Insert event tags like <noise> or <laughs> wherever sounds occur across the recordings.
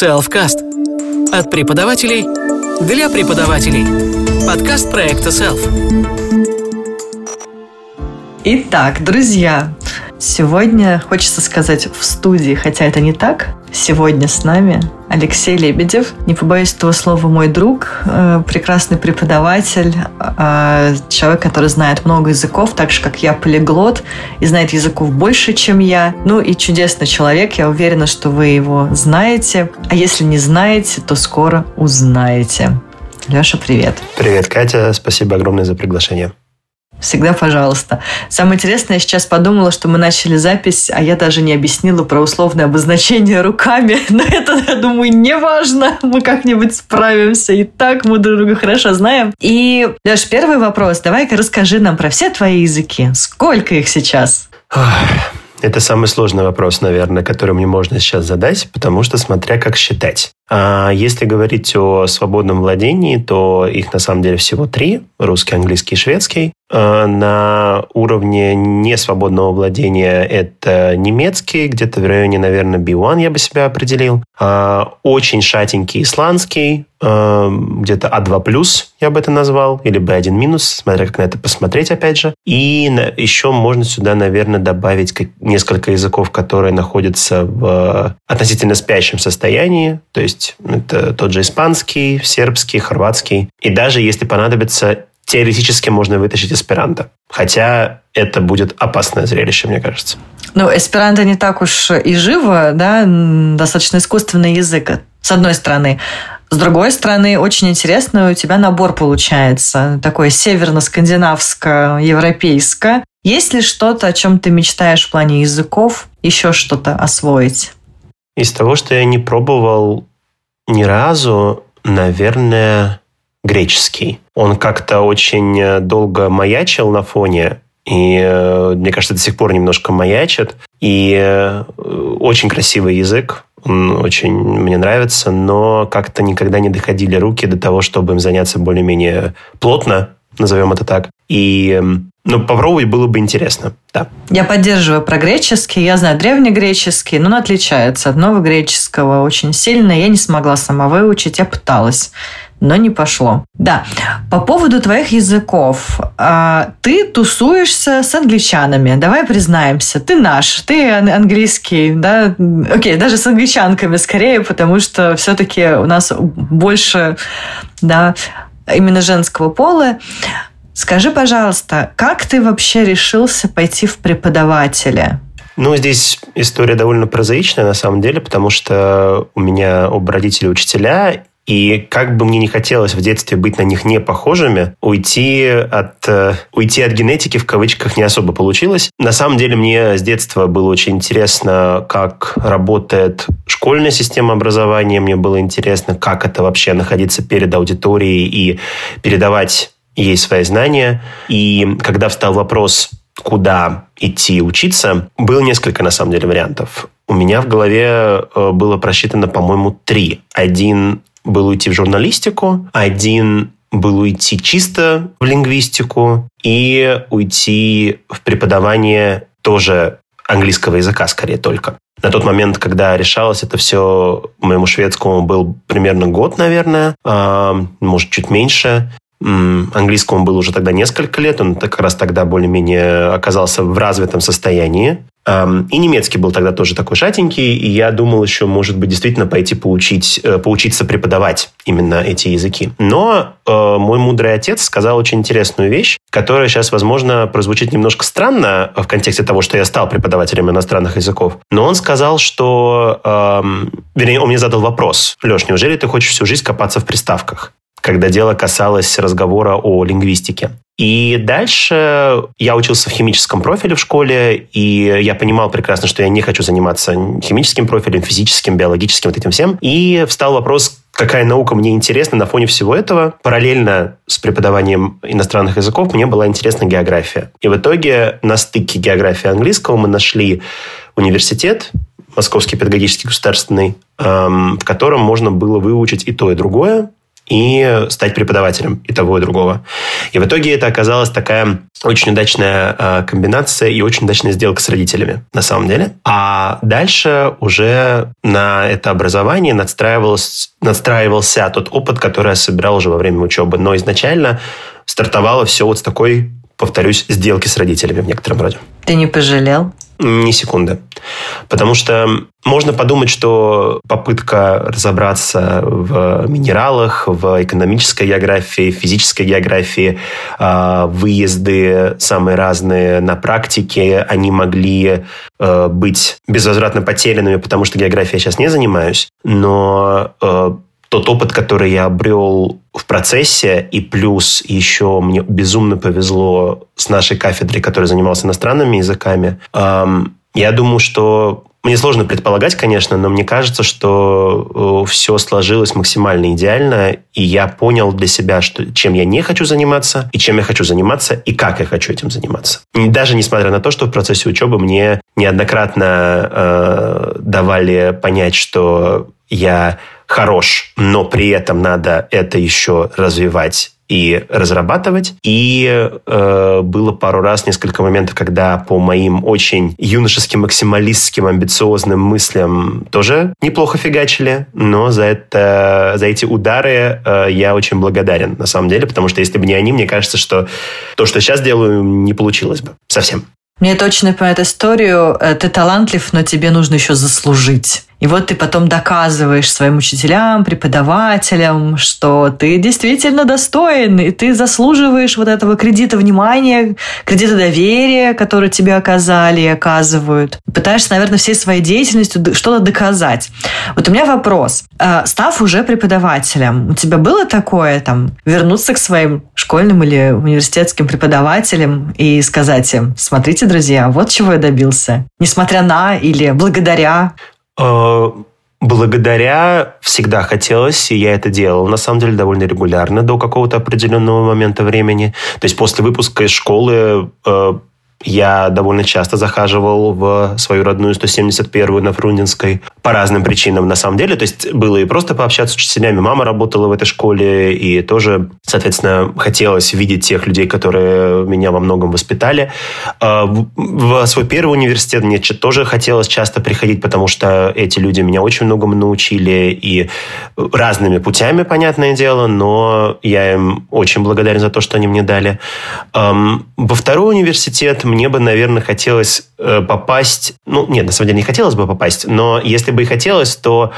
Selfcast. От преподавателей для преподавателей. Подкаст проекта Self. Итак, друзья, сегодня хочется сказать в студии, хотя это не так. Сегодня с нами Алексей Лебедев, не побоюсь этого слова, мой друг, э, прекрасный преподаватель, э, человек, который знает много языков, так же, как я полиглот, и знает языков больше, чем я. Ну и чудесный человек, я уверена, что вы его знаете. А если не знаете, то скоро узнаете. Леша, привет. Привет, Катя. Спасибо огромное за приглашение. Всегда пожалуйста. Самое интересное, я сейчас подумала, что мы начали запись, а я даже не объяснила про условное обозначение руками. <laughs> Но это, я думаю, не важно. Мы как-нибудь справимся. И так мы друг друга хорошо знаем. И, Леш, первый вопрос. Давай-ка расскажи нам про все твои языки. Сколько их сейчас? Это самый сложный вопрос, наверное, который мне можно сейчас задать, потому что смотря как считать. А если говорить о свободном владении, то их на самом деле всего три. Русский, английский и шведский. А на уровне несвободного владения это немецкий, где-то в районе, наверное, B1 я бы себя определил. А очень шатенький исландский, а, где-то А2+, я бы это назвал, или B1-, смотря как на это посмотреть, опять же. И еще можно сюда, наверное, добавить несколько языков, которые находятся в относительно спящем состоянии, то есть это тот же испанский, сербский, хорватский. И даже если понадобится, теоретически можно вытащить эсперанто. Хотя это будет опасное зрелище, мне кажется. Ну, эсперанто не так уж и живо, да, достаточно искусственный язык, с одной стороны. С другой стороны, очень интересно, у тебя набор получается, такой северно-скандинавско-европейско. Есть ли что-то, о чем ты мечтаешь в плане языков, еще что-то освоить? Из того, что я не пробовал, ни разу, наверное, греческий. Он как-то очень э, долго маячил на фоне, и э, мне кажется, до сих пор немножко маячит. И э, очень красивый язык, он очень мне нравится, но как-то никогда не доходили руки до того, чтобы им заняться более-менее плотно, назовем это так. И эм, ну, попробовать было бы интересно, да. Я поддерживаю про греческий. Я знаю древнегреческий, но он отличается от новогреческого очень сильно. Я не смогла сама выучить, я пыталась но не пошло. Да, по поводу твоих языков. А, ты тусуешься с англичанами, давай признаемся. Ты наш, ты английский, да? Окей, даже с англичанками скорее, потому что все-таки у нас больше, да, именно женского пола. Скажи, пожалуйста, как ты вообще решился пойти в преподавателя? Ну, здесь история довольно прозаичная на самом деле, потому что у меня оба родители учителя, и как бы мне не хотелось в детстве быть на них не похожими, уйти от, э, уйти от генетики в кавычках не особо получилось. На самом деле мне с детства было очень интересно, как работает школьная система образования. Мне было интересно, как это вообще находиться перед аудиторией и передавать есть свои знания. И когда встал вопрос, куда идти учиться, было несколько, на самом деле, вариантов. У меня в голове э, было просчитано, по-моему, три. Один был уйти в журналистику, один был уйти чисто в лингвистику и уйти в преподавание тоже английского языка, скорее только. На тот момент, когда решалось это все, моему шведскому был примерно год, наверное, а, может, чуть меньше. Английскому было уже тогда несколько лет, он как раз тогда более-менее оказался в развитом состоянии. И немецкий был тогда тоже такой шатенький, и я думал еще, может быть, действительно пойти поучить, э, поучиться преподавать именно эти языки. Но э, мой мудрый отец сказал очень интересную вещь, которая сейчас, возможно, прозвучит немножко странно в контексте того, что я стал преподавателем иностранных языков. Но он сказал, что... Э, вернее, он мне задал вопрос. Леш, неужели ты хочешь всю жизнь копаться в приставках? когда дело касалось разговора о лингвистике. И дальше я учился в химическом профиле в школе, и я понимал прекрасно, что я не хочу заниматься химическим профилем, физическим, биологическим, вот этим всем. И встал вопрос, какая наука мне интересна на фоне всего этого. Параллельно с преподаванием иностранных языков мне была интересна география. И в итоге на стыке географии английского мы нашли университет, Московский педагогический государственный, эм, в котором можно было выучить и то, и другое и стать преподавателем и того, и другого. И в итоге это оказалась такая очень удачная э, комбинация и очень удачная сделка с родителями, на самом деле. А дальше уже на это образование надстраивался, надстраивался тот опыт, который я собирал уже во время учебы. Но изначально стартовало все вот с такой, повторюсь, сделки с родителями в некотором роде. Ты не пожалел? Ни секунды. Потому что можно подумать, что попытка разобраться в минералах, в экономической географии, физической географии, а, выезды самые разные на практике, они могли э, быть безвозвратно потерянными, потому что географией я сейчас не занимаюсь. Но э, тот опыт, который я обрел в процессе, и плюс еще мне безумно повезло с нашей кафедрой, которая занималась иностранными языками, эм, я думаю, что мне сложно предполагать, конечно, но мне кажется, что э, все сложилось максимально идеально, и я понял для себя, что, чем я не хочу заниматься, и чем я хочу заниматься, и как я хочу этим заниматься. Даже несмотря на то, что в процессе учебы мне неоднократно э, давали понять, что я хорош, но при этом надо это еще развивать и разрабатывать. И э, было пару раз, несколько моментов, когда по моим очень юношеским, максималистским, амбициозным мыслям тоже неплохо фигачили, но за, это, за эти удары э, я очень благодарен, на самом деле, потому что если бы не они, мне кажется, что то, что сейчас делаю, не получилось бы совсем. Мне точно напоминает историю э, «Ты талантлив, но тебе нужно еще заслужить». И вот ты потом доказываешь своим учителям, преподавателям, что ты действительно достоин, и ты заслуживаешь вот этого кредита внимания, кредита доверия, который тебе оказали и оказывают. Пытаешься, наверное, всей своей деятельностью что-то доказать. Вот у меня вопрос. А, став уже преподавателем, у тебя было такое, там, вернуться к своим школьным или университетским преподавателям и сказать им, смотрите, друзья, вот чего я добился. Несмотря на или благодаря благодаря всегда хотелось, и я это делал, на самом деле, довольно регулярно до какого-то определенного момента времени. То есть после выпуска из школы э, я довольно часто захаживал в свою родную 171-ю на Фрунзенской по разным причинам на самом деле. То есть было и просто пообщаться с учителями. Мама работала в этой школе, и тоже, соответственно, хотелось видеть тех людей, которые меня во многом воспитали. А, в свой первый университет мне тоже хотелось часто приходить, потому что эти люди меня очень многому научили, и разными путями, понятное дело, но я им очень благодарен за то, что они мне дали. Во второй университет мне бы, наверное, хотелось э, попасть... Ну, нет, на самом деле не хотелось бы попасть, но если бы и хотелось, то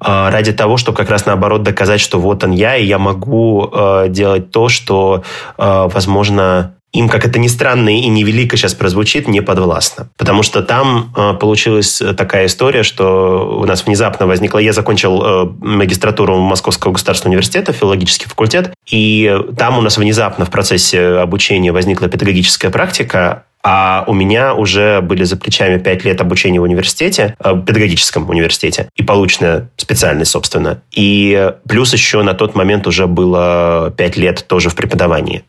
э, ради того, чтобы как раз наоборот доказать, что вот он я, и я могу э, делать то, что, возможно, им, как это ни странно и невелико сейчас прозвучит, не подвластно. Потому что там э, получилась такая история, что у нас внезапно возникла... Я закончил э, магистратуру Московского государственного университета, филологический факультет, и там у нас внезапно в процессе обучения возникла педагогическая практика, а у меня уже были за плечами пять лет обучения в университете, э, в педагогическом университете, и полученная специальность, собственно. И плюс еще на тот момент уже было пять лет тоже в преподавании.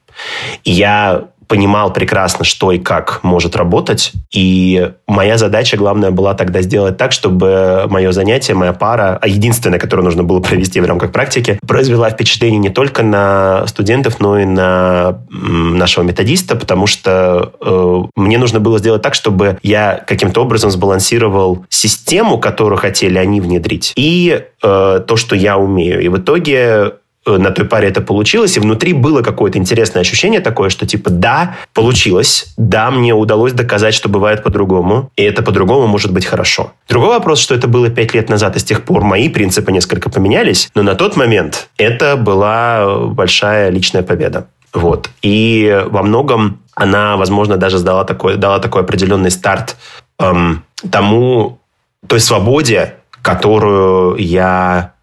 И я понимал прекрасно, что и как может работать. И моя задача, главная, была тогда сделать так, чтобы мое занятие, моя пара, а единственное, которое нужно было провести в рамках практики, произвела впечатление не только на студентов, но и на нашего методиста, потому что э, мне нужно было сделать так, чтобы я каким-то образом сбалансировал систему, которую хотели они внедрить, и э, то, что я умею. И в итоге на той паре это получилось, и внутри было какое-то интересное ощущение такое, что типа да, получилось, да, мне удалось доказать, что бывает по-другому, и это по-другому может быть хорошо. Другой вопрос, что это было пять лет назад, и с тех пор мои принципы несколько поменялись, но на тот момент это была большая личная победа. Вот. И во многом она, возможно, даже дала такой, дала такой определенный старт эм, тому, той свободе, которую я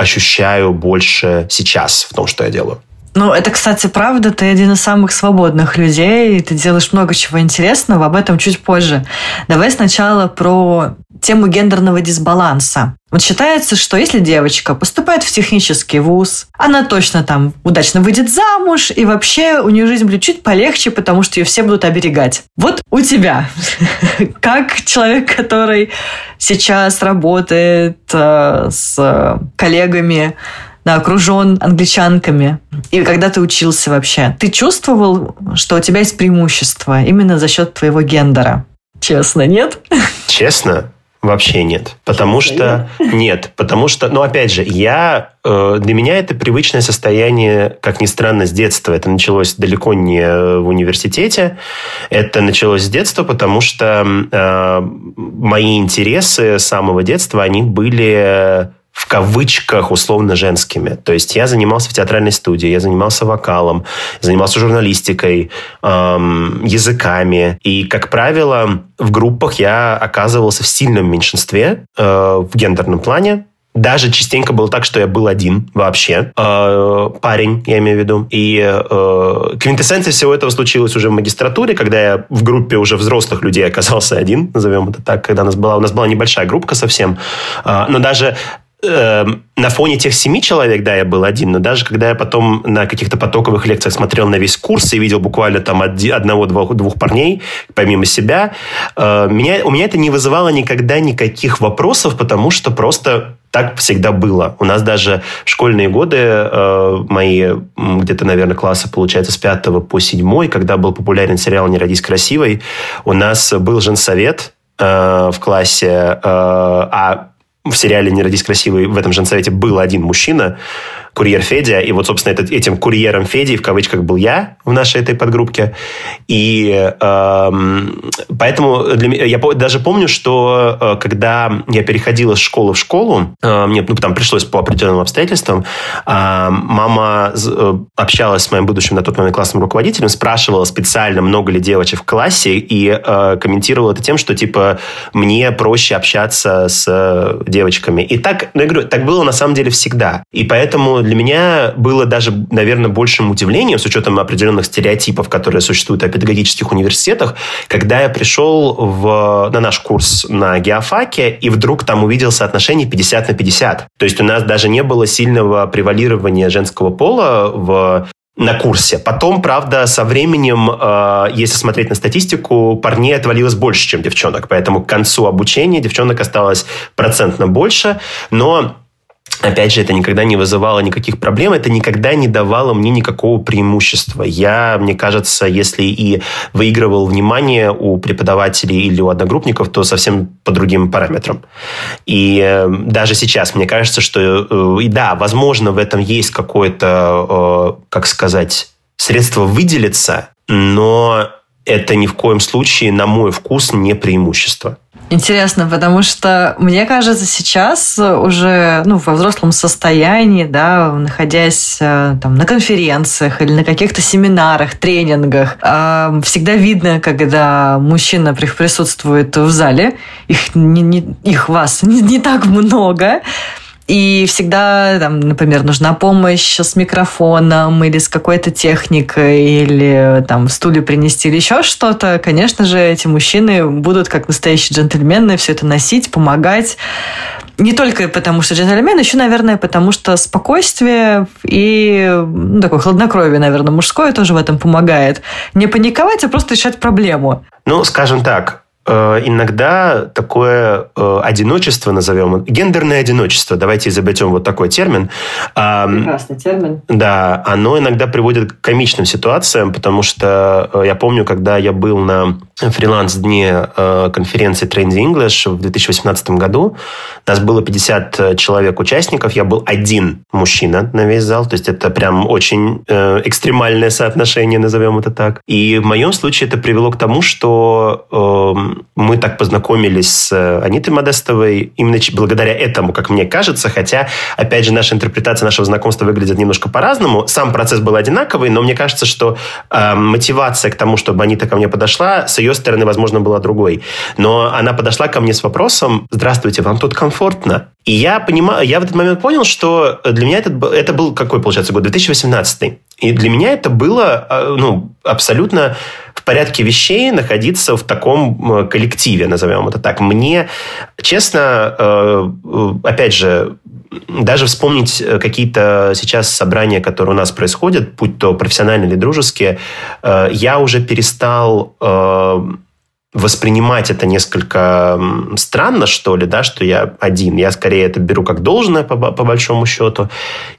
ощущаю больше сейчас в том, что я делаю. Ну, это, кстати, правда. Ты один из самых свободных людей. Ты делаешь много чего интересного. Об этом чуть позже. Давай сначала про тему гендерного дисбаланса. Вот считается, что если девочка поступает в технический вуз, она точно там удачно выйдет замуж, и вообще у нее жизнь будет чуть полегче, потому что ее все будут оберегать. Вот у тебя, <laughs> как человек, который сейчас работает э, с коллегами да, окружен англичанками. И когда ты учился вообще, ты чувствовал, что у тебя есть преимущество именно за счет твоего гендера? Честно, нет? Честно? Вообще нет. Потому что... Нет, потому что... Ну, опять же, я... Э, для меня это привычное состояние, как ни странно, с детства. Это началось далеко не в университете. Это началось с детства, потому что э, мои интересы с самого детства, они были в кавычках условно женскими. То есть я занимался в театральной студии, я занимался вокалом, занимался журналистикой, эм, языками. И, как правило, в группах я оказывался в сильном меньшинстве э, в гендерном плане. Даже частенько было так, что я был один вообще. Э, парень, я имею в виду. И э, квинтэссенция всего этого случилась уже в магистратуре, когда я в группе уже взрослых людей оказался один, назовем это так, когда у нас была, у нас была небольшая группа совсем. Э, но даже э, на фоне тех семи человек, да, я был один, но даже когда я потом на каких-то потоковых лекциях смотрел на весь курс и видел буквально там одного-двух двух парней, помимо себя, э, меня, у меня это не вызывало никогда никаких вопросов, потому что просто так всегда было. У нас даже в школьные годы э, мои где-то, наверное, классы, получается, с пятого по седьмой, когда был популярен сериал «Не родись красивой», у нас был женсовет э, в классе, э, а в сериале «Не родись красивой» в этом же совете был один мужчина, курьер Федя, и вот, собственно, этот, этим курьером Феди в кавычках был я в нашей этой подгруппке. И э, поэтому для меня, я даже помню, что э, когда я переходил из школы в школу, э, мне ну, там пришлось по определенным обстоятельствам, э, мама э, общалась с моим будущим на тот момент классным руководителем, спрашивала специально, много ли девочек в классе, и э, комментировала это тем, что, типа, мне проще общаться с девочками. И так, ну, я говорю, так было на самом деле всегда. И поэтому для меня было даже, наверное, большим удивлением, с учетом определенных стереотипов, которые существуют о педагогических университетах, когда я пришел в, на наш курс на геофаке и вдруг там увидел соотношение 50 на 50. То есть у нас даже не было сильного превалирования женского пола в на курсе. Потом, правда, со временем, э, если смотреть на статистику, парней отвалилось больше, чем девчонок. Поэтому к концу обучения девчонок осталось процентно больше. Но Опять же, это никогда не вызывало никаких проблем, это никогда не давало мне никакого преимущества. Я, мне кажется, если и выигрывал внимание у преподавателей или у одногруппников, то совсем по другим параметрам. И э, даже сейчас мне кажется, что, э, и да, возможно, в этом есть какое-то, э, как сказать, средство выделиться, но это ни в коем случае, на мой вкус, не преимущество. Интересно, потому что, мне кажется, сейчас уже ну, во взрослом состоянии, да, находясь э, там, на конференциях или на каких-то семинарах, тренингах, э, всегда видно, когда мужчина присутствует в зале, их, не, не, их вас не, не так много, и всегда, там, например, нужна помощь с микрофоном или с какой-то техникой, или там стулья принести, или еще что-то, конечно же, эти мужчины будут как настоящие джентльмены все это носить, помогать. Не только потому, что джентльмен, еще, наверное, потому что спокойствие и ну, такое хладнокровие, наверное, мужское тоже в этом помогает. Не паниковать, а просто решать проблему. Ну, скажем так, иногда такое э, одиночество, назовем, гендерное одиночество, давайте изобретем вот такой термин. Прекрасный термин. Да, оно иногда приводит к комичным ситуациям, потому что э, я помню, когда я был на фриланс-дне конференции Trend English в 2018 году, нас было 50 человек участников, я был один мужчина на весь зал, то есть это прям очень экстремальное соотношение, назовем это так. И в моем случае это привело к тому, что эм, мы так познакомились с э, Анитой Модестовой именно благодаря этому, как мне кажется, хотя, опять же, наша интерпретация нашего знакомства выглядит немножко по-разному. Сам процесс был одинаковый, но мне кажется, что э, мотивация к тому, чтобы Анита ко мне подошла, с ее стороны, возможно, была другой. Но она подошла ко мне с вопросом «Здравствуйте, вам тут комфортно?» И я понимаю, я в этот момент понял, что для меня это, это был какой, получается, год? 2018. И для меня это было э, ну, абсолютно в порядке вещей находиться в таком коллективе, назовем это так. Мне, честно, э, опять же, даже вспомнить какие-то сейчас собрания, которые у нас происходят, будь то профессиональные или дружеские, э, я уже перестал воспринимать это несколько странно, что ли, да, что я один. Я скорее это беру как должное, по, по большому счету.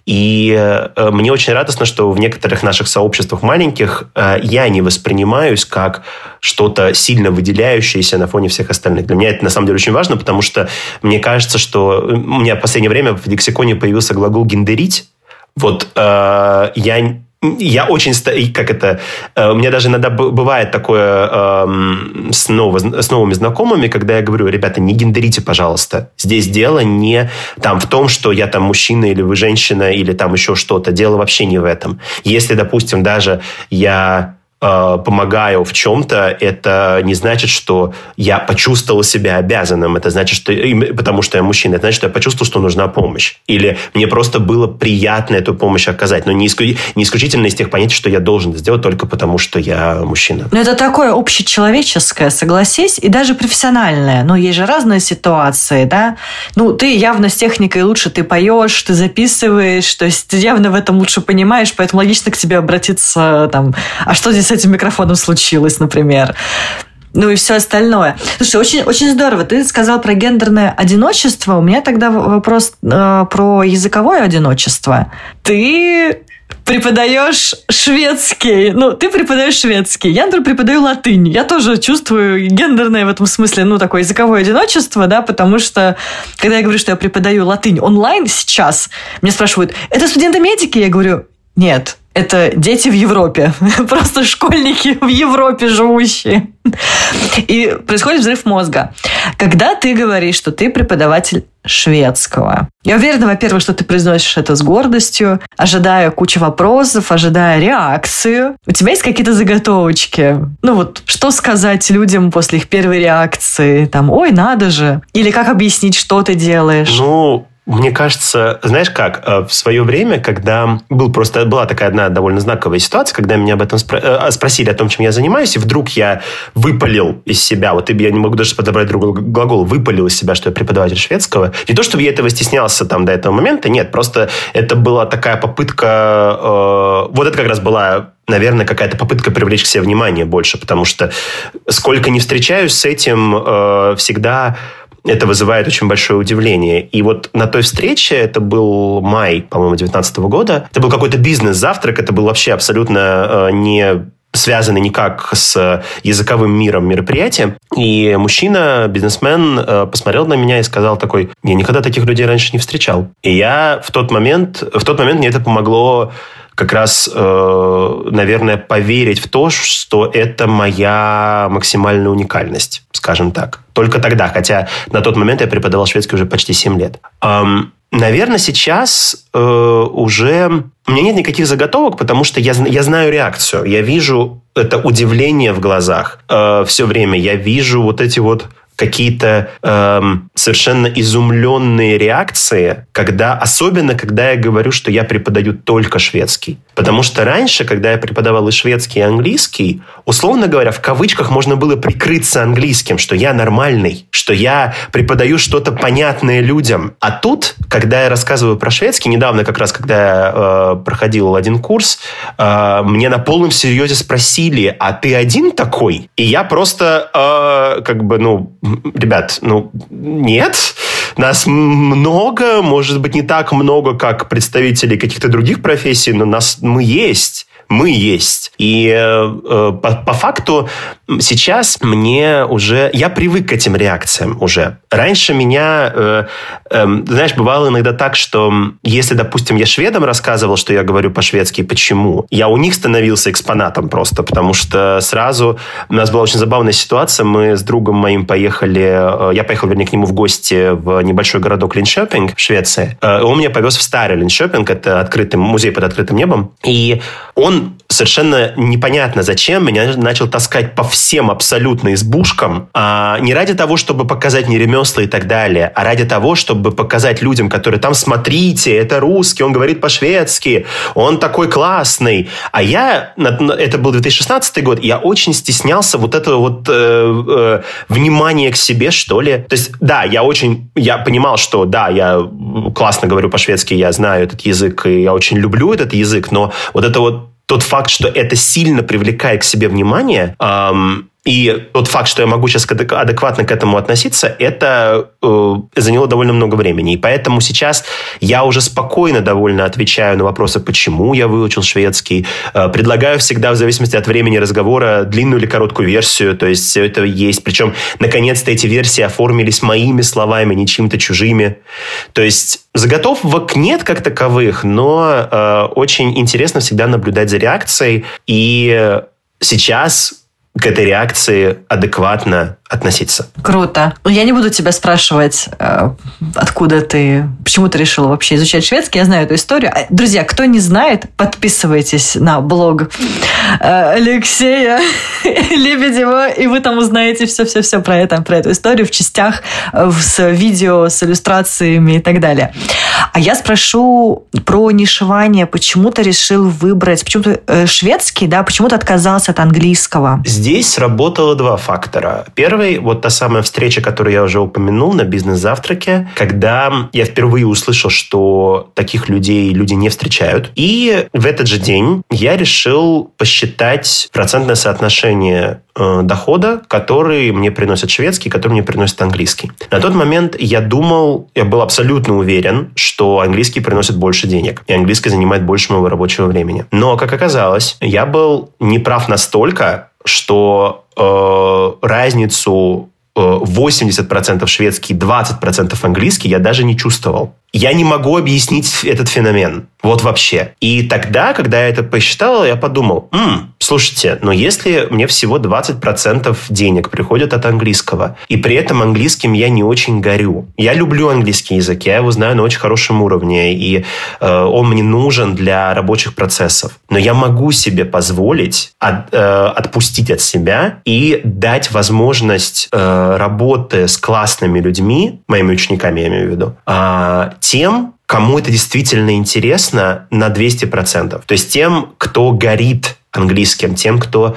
И э, мне очень радостно, что в некоторых наших сообществах маленьких э, я не воспринимаюсь как что-то сильно выделяющееся на фоне всех остальных. Для меня это на самом деле очень важно, потому что мне кажется, что у меня в последнее время в лексиконе появился глагол «гендерить». Вот э, я я очень, как это, э, у меня даже иногда бывает такое эм, с, нов, с новыми знакомыми, когда я говорю, ребята, не гендерите, пожалуйста. Здесь дело не там в том, что я там мужчина или вы женщина или там еще что-то. Дело вообще не в этом. Если, допустим, даже я помогаю в чем-то, это не значит, что я почувствовал себя обязанным. Это значит, что потому что я мужчина, это значит, что я почувствовал, что нужна помощь. Или мне просто было приятно эту помощь оказать. Но не, иску, не исключительно из тех понятий, что я должен сделать только потому, что я мужчина. Но это такое общечеловеческое, согласись, и даже профессиональное. Ну, есть же разные ситуации, да? Ну, ты явно с техникой лучше, ты поешь, ты записываешь, то есть ты явно в этом лучше понимаешь, поэтому логично к тебе обратиться там, а что здесь этим микрофоном случилось, например ну и все остальное. Слушай, очень, очень здорово. Ты сказал про гендерное одиночество. У меня тогда вопрос э, про языковое одиночество. Ты преподаешь шведский. Ну, ты преподаешь шведский. Я, например, преподаю латынь. Я тоже чувствую гендерное в этом смысле, ну, такое языковое одиночество, да, потому что, когда я говорю, что я преподаю латынь онлайн сейчас, меня спрашивают, это студенты медики? Я говорю, нет, это дети в Европе. <laughs> Просто школьники в Европе живущие. И происходит взрыв мозга. Когда ты говоришь, что ты преподаватель шведского. Я уверена, во-первых, что ты произносишь это с гордостью, ожидая кучу вопросов, ожидая реакцию. У тебя есть какие-то заготовочки? Ну вот, что сказать людям после их первой реакции? Там, ой, надо же. Или как объяснить, что ты делаешь? Ну, мне кажется, знаешь как, э, в свое время, когда был просто, была такая одна довольно знаковая ситуация, когда меня об этом спро- э, спросили о том, чем я занимаюсь, и вдруг я выпалил из себя, вот я не могу даже подобрать другой глагол, выпалил из себя, что я преподаватель шведского. Не то, чтобы я этого стеснялся там до этого момента, нет, просто это была такая попытка, э, вот это как раз была наверное, какая-то попытка привлечь к себе внимание больше, потому что сколько не встречаюсь с этим, э, всегда это вызывает очень большое удивление. И вот на той встрече, это был май, по-моему, 2019 года, это был какой-то бизнес-завтрак, это был вообще абсолютно э, не связаны никак с языковым миром мероприятия. И мужчина, бизнесмен, э, посмотрел на меня и сказал такой, я никогда таких людей раньше не встречал. И я в тот момент, в тот момент мне это помогло как раз, э, наверное, поверить в то, что это моя максимальная уникальность, скажем так. Только тогда, хотя на тот момент я преподавал шведский уже почти 7 лет. Наверное, сейчас э, уже у меня нет никаких заготовок, потому что я, я знаю реакцию. Я вижу это удивление в глазах э, все время. Я вижу вот эти вот какие-то эм, совершенно изумленные реакции, когда, особенно когда я говорю, что я преподаю только шведский. Потому что раньше, когда я преподавал и шведский, и английский, условно говоря, в кавычках можно было прикрыться английским, что я нормальный, что я преподаю что-то понятное людям. А тут, когда я рассказываю про шведский, недавно как раз, когда я э, проходил один курс, э, мне на полном серьезе спросили, а ты один такой? И я просто э, как бы, ну, ребят, ну, нет, нас много, может быть, не так много, как представителей каких-то других профессий, но нас мы есть мы есть. И э, э, по, по факту сейчас мне уже... Я привык к этим реакциям уже. Раньше меня... Э, э, знаешь, бывало иногда так, что если, допустим, я шведам рассказывал, что я говорю по-шведски, почему, я у них становился экспонатом просто, потому что сразу... У нас была очень забавная ситуация. Мы с другом моим поехали... Э, я поехал, вернее, к нему в гости в небольшой городок Линшопинг в Швеции. Э, он меня повез в старый Линшопинг, это открытый музей под открытым небом. И он совершенно непонятно зачем меня начал таскать по всем абсолютно избушкам, а не ради того, чтобы показать мне ремесла и так далее, а ради того, чтобы показать людям, которые там, смотрите, это русский, он говорит по-шведски, он такой классный. А я, это был 2016 год, я очень стеснялся вот этого вот э, э, внимания к себе, что ли. То есть, да, я очень, я понимал, что да, я классно говорю по-шведски, я знаю этот язык, и я очень люблю этот язык, но вот это вот тот факт, что это сильно привлекает к себе внимание, эм, И тот факт, что я могу сейчас адекватно к этому относиться, это э, заняло довольно много времени. И поэтому сейчас я уже спокойно довольно отвечаю на вопросы, почему я выучил шведский. Э, предлагаю всегда, в зависимости от времени разговора, длинную или короткую версию. То есть все это есть. Причем, наконец-то, эти версии оформились моими словами, не чьим-то чужими. То есть заготовок нет как таковых, но э, очень интересно всегда наблюдать за реакцией. И сейчас к этой реакции адекватно относиться. Круто. Ну, я не буду тебя спрашивать, э, откуда ты, почему ты решила вообще изучать шведский. Я знаю эту историю. А, друзья, кто не знает, подписывайтесь на блог э, Алексея <laughs> Лебедева, и вы там узнаете все-все-все про это, про эту историю в частях, э, с видео, с иллюстрациями и так далее. А я спрошу про нишевание. Почему ты решил выбрать, почему ты шведский, да, почему ты отказался от английского? Здесь сработало два фактора. Первый Первый, вот та самая встреча, которую я уже упомянул на бизнес-завтраке, когда я впервые услышал, что таких людей люди не встречают. И в этот же день я решил посчитать процентное соотношение э, дохода, который мне приносит шведский, который мне приносит английский. На тот момент я думал, я был абсолютно уверен, что английский приносит больше денег, и английский занимает больше моего рабочего времени. Но, как оказалось, я был неправ настолько, что э, разницу 80% э, шведский, 20% английский я даже не чувствовал. Я не могу объяснить этот феномен. Вот вообще. И тогда, когда я это посчитал, я подумал, М, слушайте, но если мне всего 20% денег приходят от английского, и при этом английским я не очень горю. Я люблю английский язык, я его знаю на очень хорошем уровне, и э, он мне нужен для рабочих процессов. Но я могу себе позволить от, э, отпустить от себя и дать возможность э, работы с классными людьми, моими учениками я имею в виду, э, тем, кому это действительно интересно на 200%. То есть тем, кто горит английским, тем, кто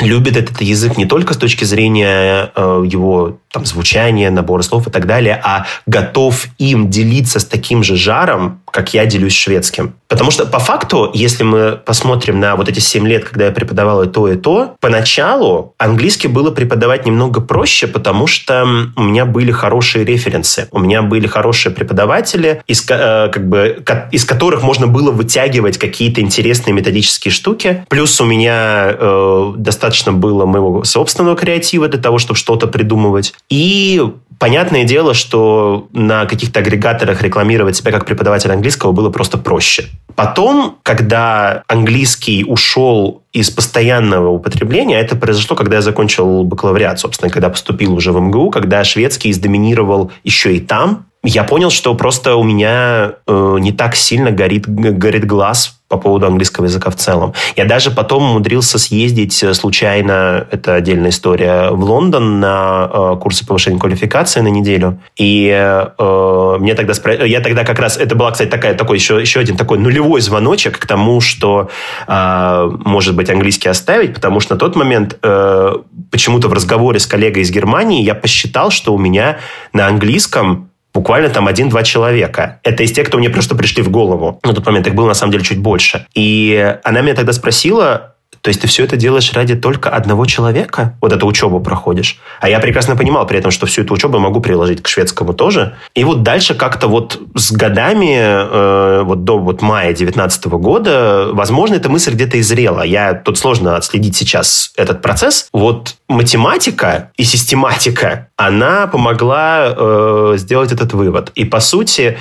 любит этот язык не только с точки зрения э, его там, звучания, набора слов и так далее, а готов им делиться с таким же жаром, как я делюсь шведским. Потому что по факту, если мы посмотрим на вот эти 7 лет, когда я преподавал и то, и то, поначалу английский было преподавать немного проще, потому что у меня были хорошие референсы. У меня были хорошие преподаватели, из, э, как бы, из которых можно было вытягивать какие-то интересные методические штуки. Плюс у меня э, достаточно было моего собственного креатива для того, чтобы что-то придумывать. И понятное дело, что на каких-то агрегаторах рекламировать себя как преподаватель английского было просто проще. Потом, когда английский ушел из постоянного употребления, это произошло, когда я закончил бакалавриат, собственно, когда поступил уже в МГУ, когда шведский издоминировал еще и там, я понял, что просто у меня э, не так сильно горит, горит глаз по поводу английского языка в целом. Я даже потом умудрился съездить э, случайно, это отдельная история, в Лондон на э, курсы повышения квалификации на неделю. И э, мне тогда спро... я тогда как раз, это была, кстати, такая, такой еще, еще один такой нулевой звоночек к тому, что э, может быть английский оставить, потому что на тот момент э, почему-то в разговоре с коллегой из Германии я посчитал, что у меня на английском буквально там один-два человека. Это из тех, кто мне просто пришли в голову. На тот момент их было на самом деле чуть больше. И она меня тогда спросила, то есть ты все это делаешь ради только одного человека? Вот эту учебу проходишь. А я прекрасно понимал при этом, что всю эту учебу я могу приложить к шведскому тоже. И вот дальше как-то вот с годами, э, вот до вот мая 2019 года, возможно, эта мысль где-то изрела. Я тут сложно отследить сейчас этот процесс. Вот математика и систематика, она помогла э, сделать этот вывод. И по сути,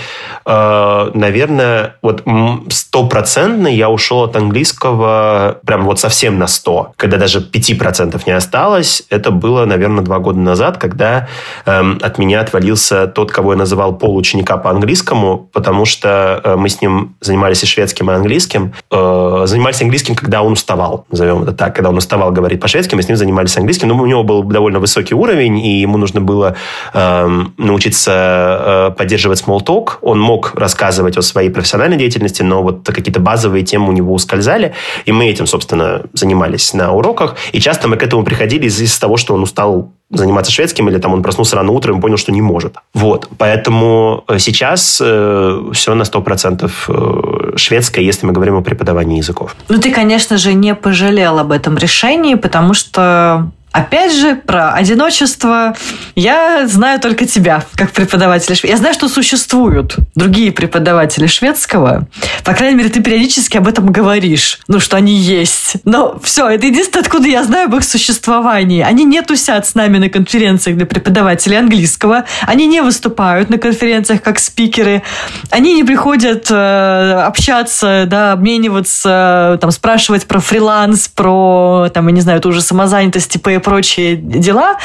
э, наверное, вот стопроцентно я ушел от английского прям вот совсем на 100, когда даже 5% не осталось. Это было, наверное, два года назад, когда э, от меня отвалился тот, кого я называл полученика по английскому, потому что э, мы с ним занимались и шведским, и английским. Э, занимались английским, когда он уставал, назовем это так. Когда он уставал говорить по-шведски, мы с ним занимались английским, но у него был довольно высокий уровень, и ему нужно было э, научиться э, поддерживать small talk. Он мог рассказывать о своей профессиональной деятельности, но вот какие-то базовые темы у него ускользали, и мы этим, собственно, занимались на уроках. И часто мы к этому приходили из-за того, что он устал заниматься шведским, или там он проснулся рано утром и понял, что не может. Вот. Поэтому э, сейчас э, все на 100% э, шведское, если мы говорим о преподавании языков. Ну, ты, конечно же, не пожалел об этом решении, потому что Опять же, про одиночество я знаю только тебя, как преподавателя. Я знаю, что существуют другие преподаватели шведского. По крайней мере, ты периодически об этом говоришь. Ну, что они есть. Но все, это единственное, откуда я знаю об их существовании. Они не тусят с нами на конференциях для преподавателей английского. Они не выступают на конференциях как спикеры. Они не приходят э, общаться, да, обмениваться, там, спрашивать про фриланс, про, там, я не знаю, ту же самозанятость, типа и прочие дела,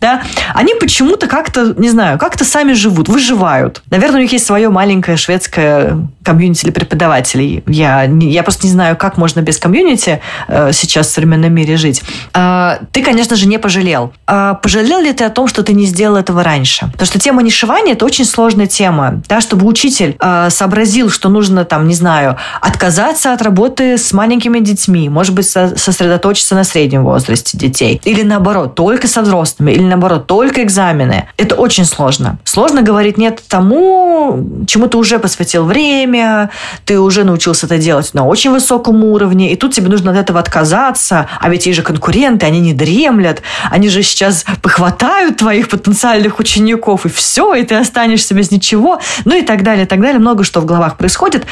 да, они почему-то как-то, не знаю, как-то сами живут, выживают. Наверное, у них есть свое маленькое шведское комьюнити для преподавателей. Я, я просто не знаю, как можно без комьюнити э, сейчас в современном мире жить. Э, ты, конечно же, не пожалел. Э, пожалел ли ты о том, что ты не сделал этого раньше? Потому что тема нишевания – это очень сложная тема. Да, чтобы учитель э, сообразил, что нужно, там, не знаю, отказаться от работы с маленькими детьми, может быть, со сосредоточиться на среднем возрасте детей. Или наоборот, только со взрослыми. Или наоборот, только экзамены. Это очень сложно. Сложно говорить нет тому, чему ты уже посвятил время, ты уже научился это делать на очень высоком уровне, и тут тебе нужно от этого отказаться, а ведь есть же конкуренты, они не дремлят, они же сейчас похватают твоих потенциальных учеников, и все, и ты останешься без ничего, ну и так далее, и так далее. Много что в головах происходит.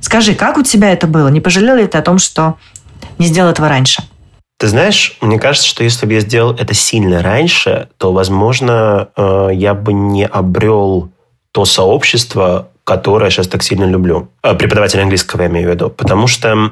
Скажи, как у тебя это было? Не пожалел ли ты о том, что не сделал этого раньше? Ты знаешь, мне кажется, что если бы я сделал это сильно раньше, то, возможно, э, я бы не обрел то сообщество, которое я сейчас так сильно люблю. Э, преподаватель английского я имею в виду. Потому что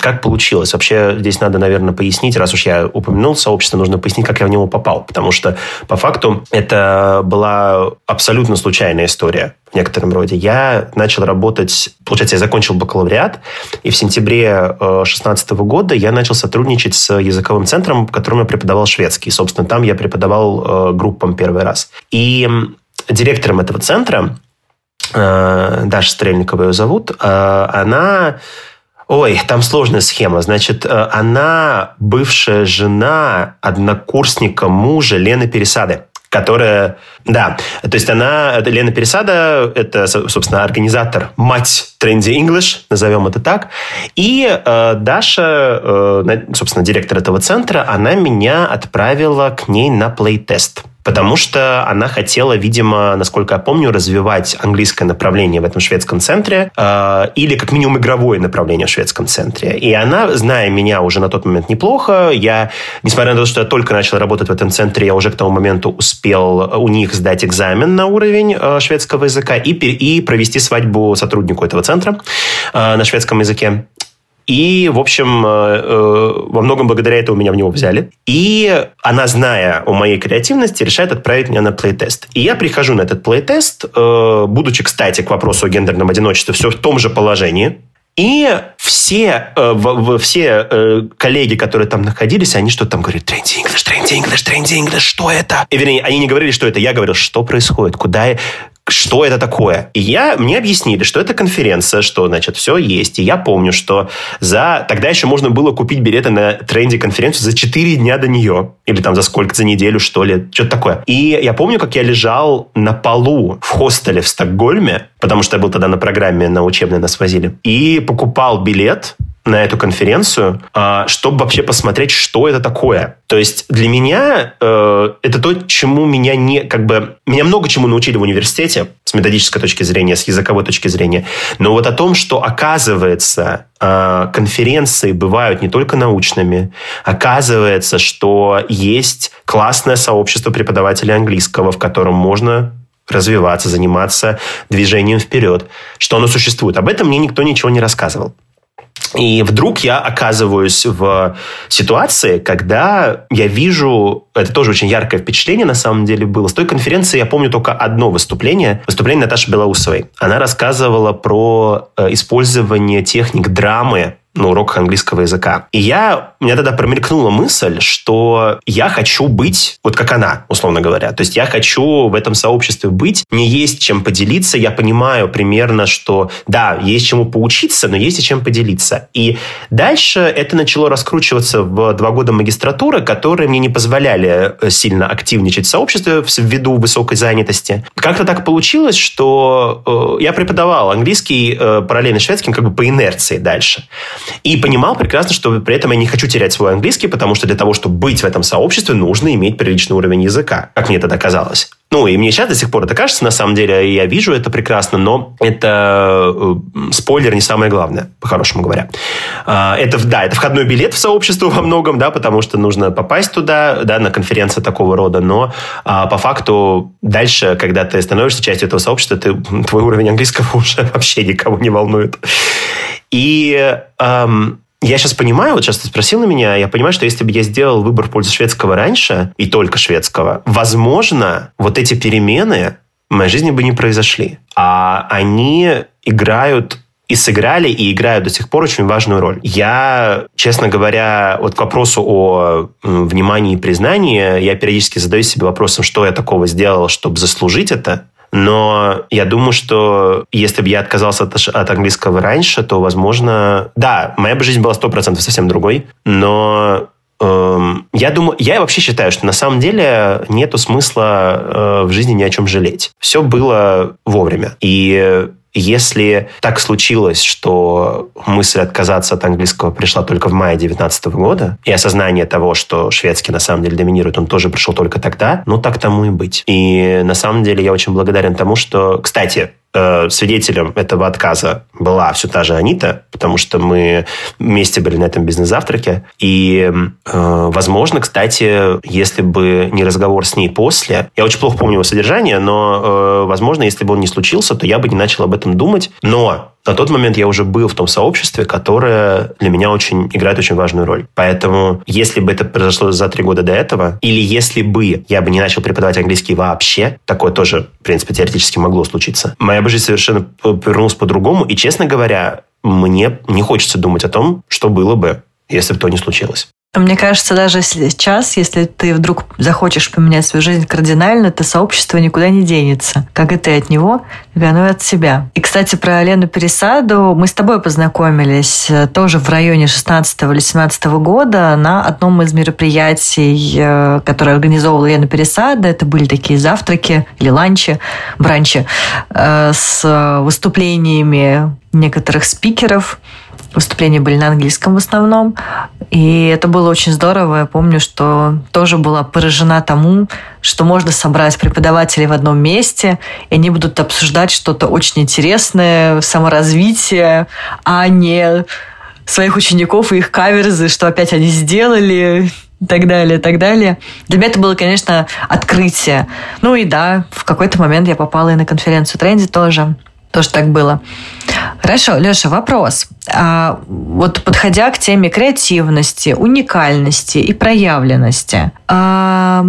как получилось? Вообще здесь надо, наверное, пояснить, раз уж я упомянул сообщество, нужно пояснить, как я в него попал. Потому что по факту это была абсолютно случайная история в некотором роде. Я начал работать, получается, я закончил бакалавриат, и в сентябре 2016 э, года я начал сотрудничать с языковым центром, в котором я преподавал шведский. Собственно, там я преподавал э, группам первый раз. И директором этого центра, Даша Стрельникова ее зовут, она... Ой, там сложная схема. Значит, она бывшая жена однокурсника мужа Лены Пересады которая, да, то есть она, Лена Пересада, это, собственно, организатор, мать Trendy English, назовем это так, и э, Даша, э, собственно, директор этого центра, она меня отправила к ней на плей-тест потому что она хотела, видимо, насколько я помню, развивать английское направление в этом шведском центре э, или как минимум игровое направление в шведском центре. И она, зная меня уже на тот момент неплохо, я, несмотря на то, что я только начал работать в этом центре, я уже к тому моменту успел у них сдать экзамен на уровень э, шведского языка и, и провести свадьбу сотруднику этого центра э, на шведском языке. И, в общем, э, э, во многом благодаря этому меня в него взяли. И она, зная о моей креативности, решает отправить меня на плейтест. И я прихожу на этот плейтест, э, будучи, кстати, к вопросу о гендерном одиночестве, все в том же положении. И все, все коллеги, которые там находились, они что-то там говорят, тренди English, тренди English, тренди English, что это? И, вернее, они не говорили, что это, я говорил, что происходит, куда, что это такое. И я, мне объяснили, что это конференция, что, значит, все есть. И я помню, что за... Тогда еще можно было купить билеты на тренде конференцию за 4 дня до нее. Или там за сколько, за неделю, что ли. Что-то такое. И я помню, как я лежал на полу в хостеле в Стокгольме, потому что я был тогда на программе, на учебной нас возили, и покупал билет на эту конференцию, а, чтобы вообще посмотреть, что это такое. То есть для меня э, это то, чему меня не, как бы, меня много чему научили в университете с методической точки зрения, с языковой точки зрения. Но вот о том, что оказывается э, конференции бывают не только научными, оказывается, что есть классное сообщество преподавателей английского, в котором можно развиваться, заниматься движением вперед, что оно существует. Об этом мне никто ничего не рассказывал. И вдруг я оказываюсь в ситуации, когда я вижу, это тоже очень яркое впечатление на самом деле было. С той конференции я помню только одно выступление, выступление Наташи Белоусовой. Она рассказывала про э, использование техник драмы на уроках английского языка. И я, у меня тогда промелькнула мысль, что я хочу быть вот как она, условно говоря. То есть я хочу в этом сообществе быть, мне есть чем поделиться, я понимаю примерно, что да, есть чему поучиться, но есть и чем поделиться. И дальше это начало раскручиваться в два года магистратуры, которые мне не позволяли э, сильно активничать в сообществе ввиду высокой занятости. Как-то так получилось, что э, я преподавал английский э, параллельно шведским как бы по инерции дальше. И понимал прекрасно, что при этом я не хочу терять свой английский, потому что для того, чтобы быть в этом сообществе, нужно иметь приличный уровень языка, как мне это казалось. Ну, и мне сейчас до сих пор это кажется, на самом деле, я вижу это прекрасно, но это э, спойлер не самое главное, по-хорошему говоря. Э, это, да, это входной билет в сообщество <laughs> во многом, да, потому что нужно попасть туда, да, на конференции такого рода, но э, по факту дальше, когда ты становишься частью этого сообщества, ты, <laughs> твой уровень английского <laughs> уже вообще никого не волнует. И эм, я сейчас понимаю, вот сейчас ты спросил на меня, я понимаю, что если бы я сделал выбор в пользу шведского раньше, и только шведского, возможно, вот эти перемены в моей жизни бы не произошли. А они играют и сыграли, и играют до сих пор очень важную роль. Я, честно говоря, вот к вопросу о внимании и признании, я периодически задаю себе вопросом, что я такого сделал, чтобы заслужить это. Но я думаю, что если бы я отказался от, от английского раньше, то, возможно... Да, моя бы жизнь была 100% совсем другой, но эм, я думаю, я вообще считаю, что на самом деле нету смысла э, в жизни ни о чем жалеть. Все было вовремя. И если так случилось, что мысль отказаться от английского пришла только в мае 2019 года, и осознание того, что шведский на самом деле доминирует, он тоже пришел только тогда, ну так тому и быть. И на самом деле я очень благодарен тому, что... Кстати, Э, свидетелем этого отказа была все та же Анита, потому что мы вместе были на этом бизнес-завтраке. И, э, возможно, кстати, если бы не разговор с ней после, я очень плохо помню его содержание, но, э, возможно, если бы он не случился, то я бы не начал об этом думать. Но на тот момент я уже был в том сообществе, которое для меня очень играет очень важную роль. Поэтому, если бы это произошло за три года до этого, или если бы я бы не начал преподавать английский вообще, такое тоже, в принципе, теоретически могло случиться, моя бы жизнь совершенно повернулась по-другому. И, честно говоря, мне не хочется думать о том, что было бы, если бы то не случилось. Мне кажется, даже сейчас, если ты вдруг захочешь поменять свою жизнь кардинально, то сообщество никуда не денется. Как и ты от него, так оно и от себя. И, кстати, про Лену Пересаду мы с тобой познакомились э, тоже в районе 16 или 17 года на одном из мероприятий, э, которое организовывала Лена Пересада. Это были такие завтраки или ланчи, бранчи э, с выступлениями некоторых спикеров Выступления были на английском в основном. И это было очень здорово. Я помню, что тоже была поражена тому, что можно собрать преподавателей в одном месте, и они будут обсуждать что-то очень интересное, саморазвитие, а не своих учеников и их каверзы, что опять они сделали, и так далее, и так далее. Для меня это было, конечно, открытие. Ну и да, в какой-то момент я попала и на конференцию Тренди тоже. Тоже так было. Хорошо, Леша, вопрос. А, вот подходя к теме креативности, уникальности и проявленности, а,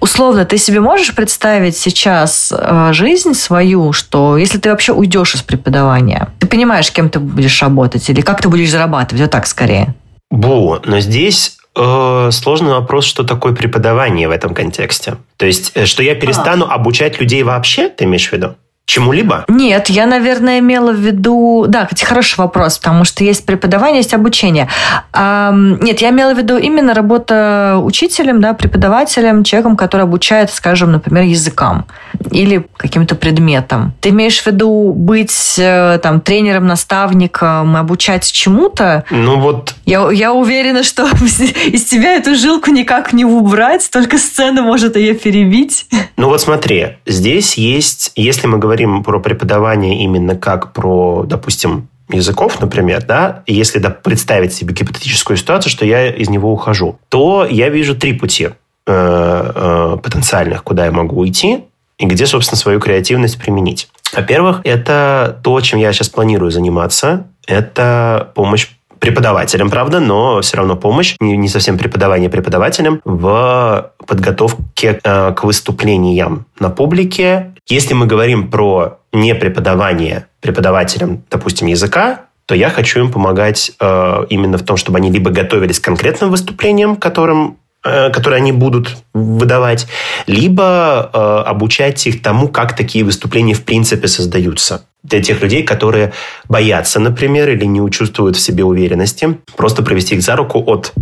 условно, ты себе можешь представить сейчас а, жизнь свою, что если ты вообще уйдешь из преподавания, ты понимаешь, кем ты будешь работать или как ты будешь зарабатывать, вот так скорее? Бу, но здесь э, сложный вопрос, что такое преподавание в этом контексте. То есть, э, что я перестану а. обучать людей вообще, ты имеешь в виду? Чему-либо? Нет, я, наверное, имела в виду... Да, кстати, хороший вопрос, потому что есть преподавание, есть обучение. А, нет, я имела в виду именно работа учителем, да, преподавателем, человеком, который обучает, скажем, например, языкам или каким-то предметам. Ты имеешь в виду быть э, там тренером, наставником, обучать чему-то? Ну вот... Я, я уверена, что <laughs> из тебя эту жилку никак не убрать, только сцена может ее перебить. Ну вот смотри, здесь есть, если мы говорим про преподавание именно как про, допустим, языков, например, да, если да, представить себе гипотетическую ситуацию, что я из него ухожу, то я вижу три пути э, э, потенциальных, куда я могу уйти и где, собственно, свою креативность применить. Во-первых, это то, чем я сейчас планирую заниматься, это помощь преподавателем, правда, но все равно помощь, не, совсем преподавание преподавателем, в подготовке э, к выступлениям на публике. Если мы говорим про не преподавание преподавателям, допустим, языка, то я хочу им помогать э, именно в том, чтобы они либо готовились к конкретным выступлениям, которым которые они будут выдавать, либо э, обучать их тому, как такие выступления в принципе создаются. Для тех людей, которые боятся, например, или не чувствуют в себе уверенности, просто провести их за руку от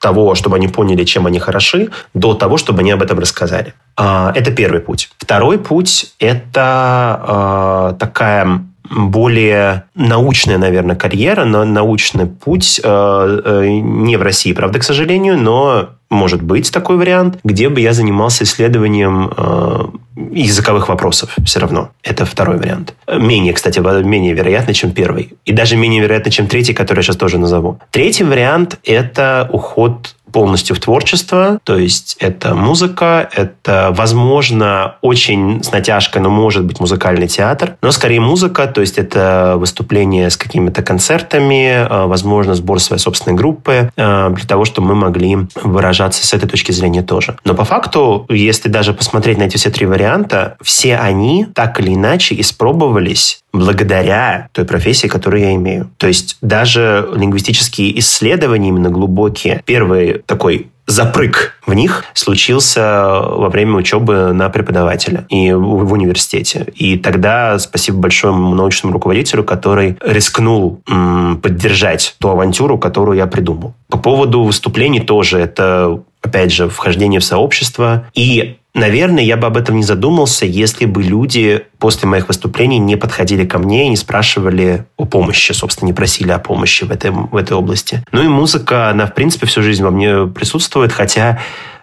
того, чтобы они поняли, чем они хороши, до того, чтобы они об этом рассказали. А, это первый путь. Второй путь – это э, такая более научная, наверное, карьера, но научный путь э, э, не в России, правда, к сожалению, но может быть такой вариант, где бы я занимался исследованием э, языковых вопросов все равно. Это второй вариант. Менее, кстати, менее вероятно, чем первый. И даже менее вероятно, чем третий, который я сейчас тоже назову. Третий вариант – это уход полностью в творчество, то есть это музыка, это, возможно, очень с натяжкой, но может быть музыкальный театр, но скорее музыка, то есть это выступление с какими-то концертами, э, возможно, сбор своей собственной группы, э, для того, чтобы мы могли выражаться с этой точки зрения тоже. Но по факту, если даже посмотреть на эти все три варианта, все они так или иначе испробовались благодаря той профессии, которую я имею. То есть даже лингвистические исследования именно глубокие, первый такой запрыг в них случился во время учебы на преподавателя и в университете. И тогда спасибо большое научному руководителю, который рискнул м, поддержать ту авантюру, которую я придумал. По поводу выступлений тоже это опять же, вхождение в сообщество. И Наверное, я бы об этом не задумался, если бы люди после моих выступлений не подходили ко мне и не спрашивали о помощи, собственно, не просили о помощи в, этой в этой области. Ну и музыка, она, в принципе, всю жизнь во мне присутствует, хотя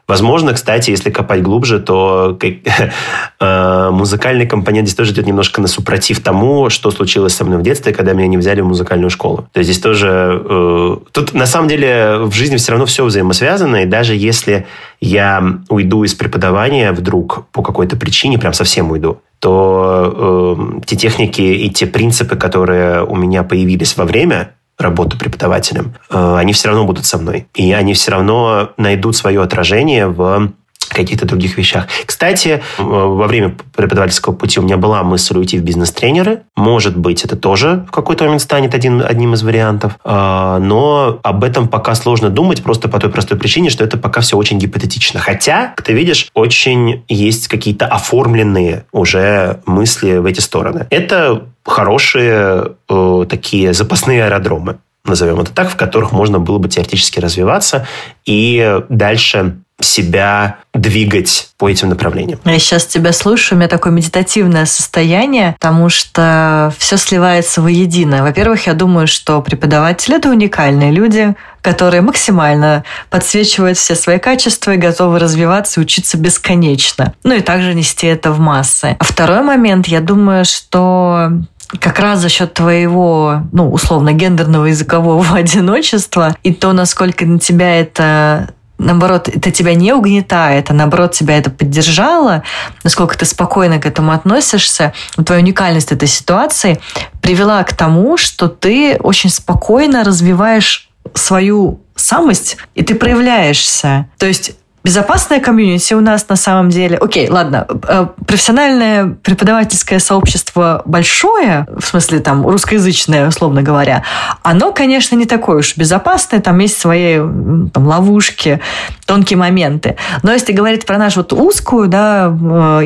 Возможно, кстати, если копать глубже, то <laughs> э, музыкальный компонент здесь тоже идет немножко на супротив тому, что случилось со мной в детстве, когда меня не взяли в музыкальную школу. То есть здесь тоже... Э, тут на самом деле в жизни все равно все взаимосвязано, и даже если я уйду из преподавания вдруг по какой-то причине, прям совсем уйду, то э, те техники и те принципы, которые у меня появились во время работу преподавателем, э, они все равно будут со мной. И они все равно найдут свое отражение в каких-то других вещах. Кстати, во время преподавательского пути у меня была мысль уйти в бизнес-тренеры. Может быть, это тоже в какой-то момент станет один, одним из вариантов. А, но об этом пока сложно думать, просто по той простой причине, что это пока все очень гипотетично. Хотя, ты видишь, очень есть какие-то оформленные уже мысли в эти стороны. Это хорошие э, такие запасные аэродромы назовем это так, в которых можно было бы теоретически развиваться и дальше себя двигать по этим направлениям. Я сейчас тебя слушаю, у меня такое медитативное состояние, потому что все сливается воедино. Во-первых, я думаю, что преподаватели – это уникальные люди, которые максимально подсвечивают все свои качества и готовы развиваться и учиться бесконечно. Ну и также нести это в массы. А второй момент, я думаю, что как раз за счет твоего, ну, условно, гендерного языкового <laughs> одиночества и то, насколько на тебя это наоборот, это тебя не угнетает, а наоборот, тебя это поддержало, насколько ты спокойно к этому относишься, твоя уникальность этой ситуации привела к тому, что ты очень спокойно развиваешь свою самость, и ты проявляешься. То есть Безопасное комьюнити у нас на самом деле... Окей, ладно, э, профессиональное преподавательское сообщество большое, в смысле там русскоязычное, условно говоря, оно, конечно, не такое уж безопасное, там есть свои там, ловушки, тонкие моменты. Но если говорить про нашу вот узкую, да, э,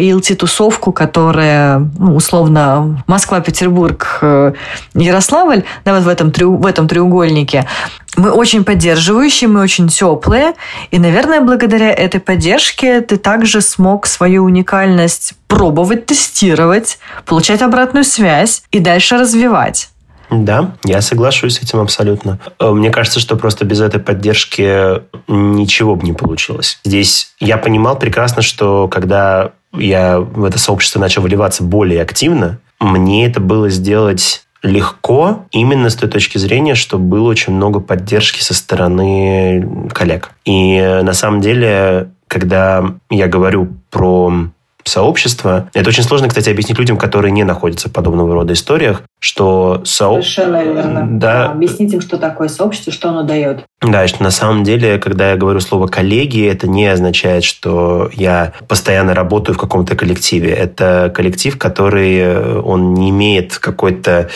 которая, ну, условно, Москва, Петербург, э, Ярославль, да, вот в этом, в этом треугольнике, мы очень поддерживающие, мы очень теплые. И, наверное, благодаря этой поддержке ты также смог свою уникальность пробовать, тестировать, получать обратную связь и дальше развивать. Да, я соглашусь с этим абсолютно. Э, мне кажется, что просто без этой поддержки ничего бы не получилось. Здесь я понимал прекрасно, что когда я в это сообщество начал выливаться более активно, мне это было сделать легко именно с той точки зрения, что было очень много поддержки со стороны коллег. И на самом деле, когда я говорю про сообщество. Это очень сложно, кстати, объяснить людям, которые не находятся в подобного рода историях, что сообщество... Совершенно верно. Да. Объяснить им, что такое сообщество, что оно дает. Да, что на самом деле, когда я говорю слово «коллеги», это не означает, что я постоянно работаю в каком-то коллективе. Это коллектив, который э, он не имеет какой-то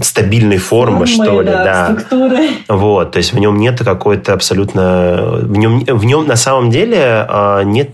стабильной формы, Формы, что ли. Да, да. Структуры. Вот, то есть в нем нет какой-то абсолютно... В нем, в нем на самом деле а, нет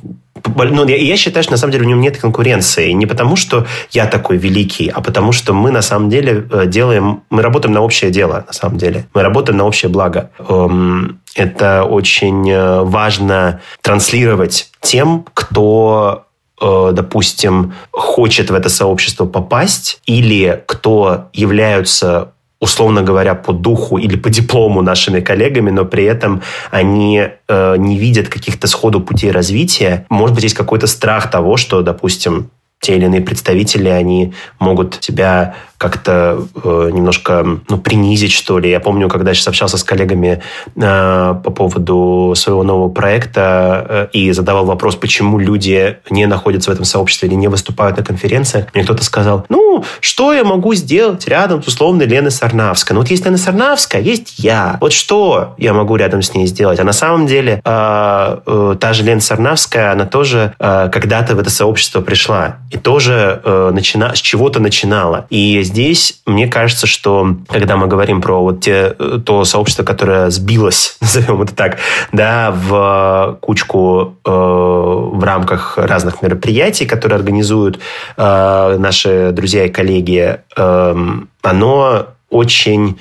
ну, я, я считаю, что на самом деле в нем нет конкуренции. Не потому, что я такой великий, а потому, что мы на самом деле э, делаем, мы работаем на общее дело, на самом деле. Мы работаем на общее благо. Эм, это очень э, важно транслировать тем, кто э, допустим, хочет в это сообщество попасть, или кто являются условно говоря, по духу или по диплому нашими коллегами, но при этом они э, не видят каких-то сходу путей развития. Может быть, есть какой-то страх того, что, допустим, те или иные представители, они могут тебя как-то э, немножко ну, принизить, что ли. Я помню, когда сейчас общался с коллегами э, по поводу своего нового проекта э, и задавал вопрос, почему люди не находятся в этом сообществе или не выступают на конференции, мне кто-то сказал, ну, что я могу сделать рядом с условной Леной Сарнавской? Ну, вот есть Лена Сарнавская, есть я. Вот что я могу рядом с ней сделать? А на самом деле э, э, та же Лена Сарнавская, она тоже э, когда-то в это сообщество пришла и тоже э, начина... с чего-то начинала. И здесь мне кажется, что когда мы говорим про вот те, э, то сообщество, которое сбилось, <laughs> назовем это так, да, в кучку э, в рамках разных мероприятий, которые организуют э, наши друзья и коллеги, э, оно очень,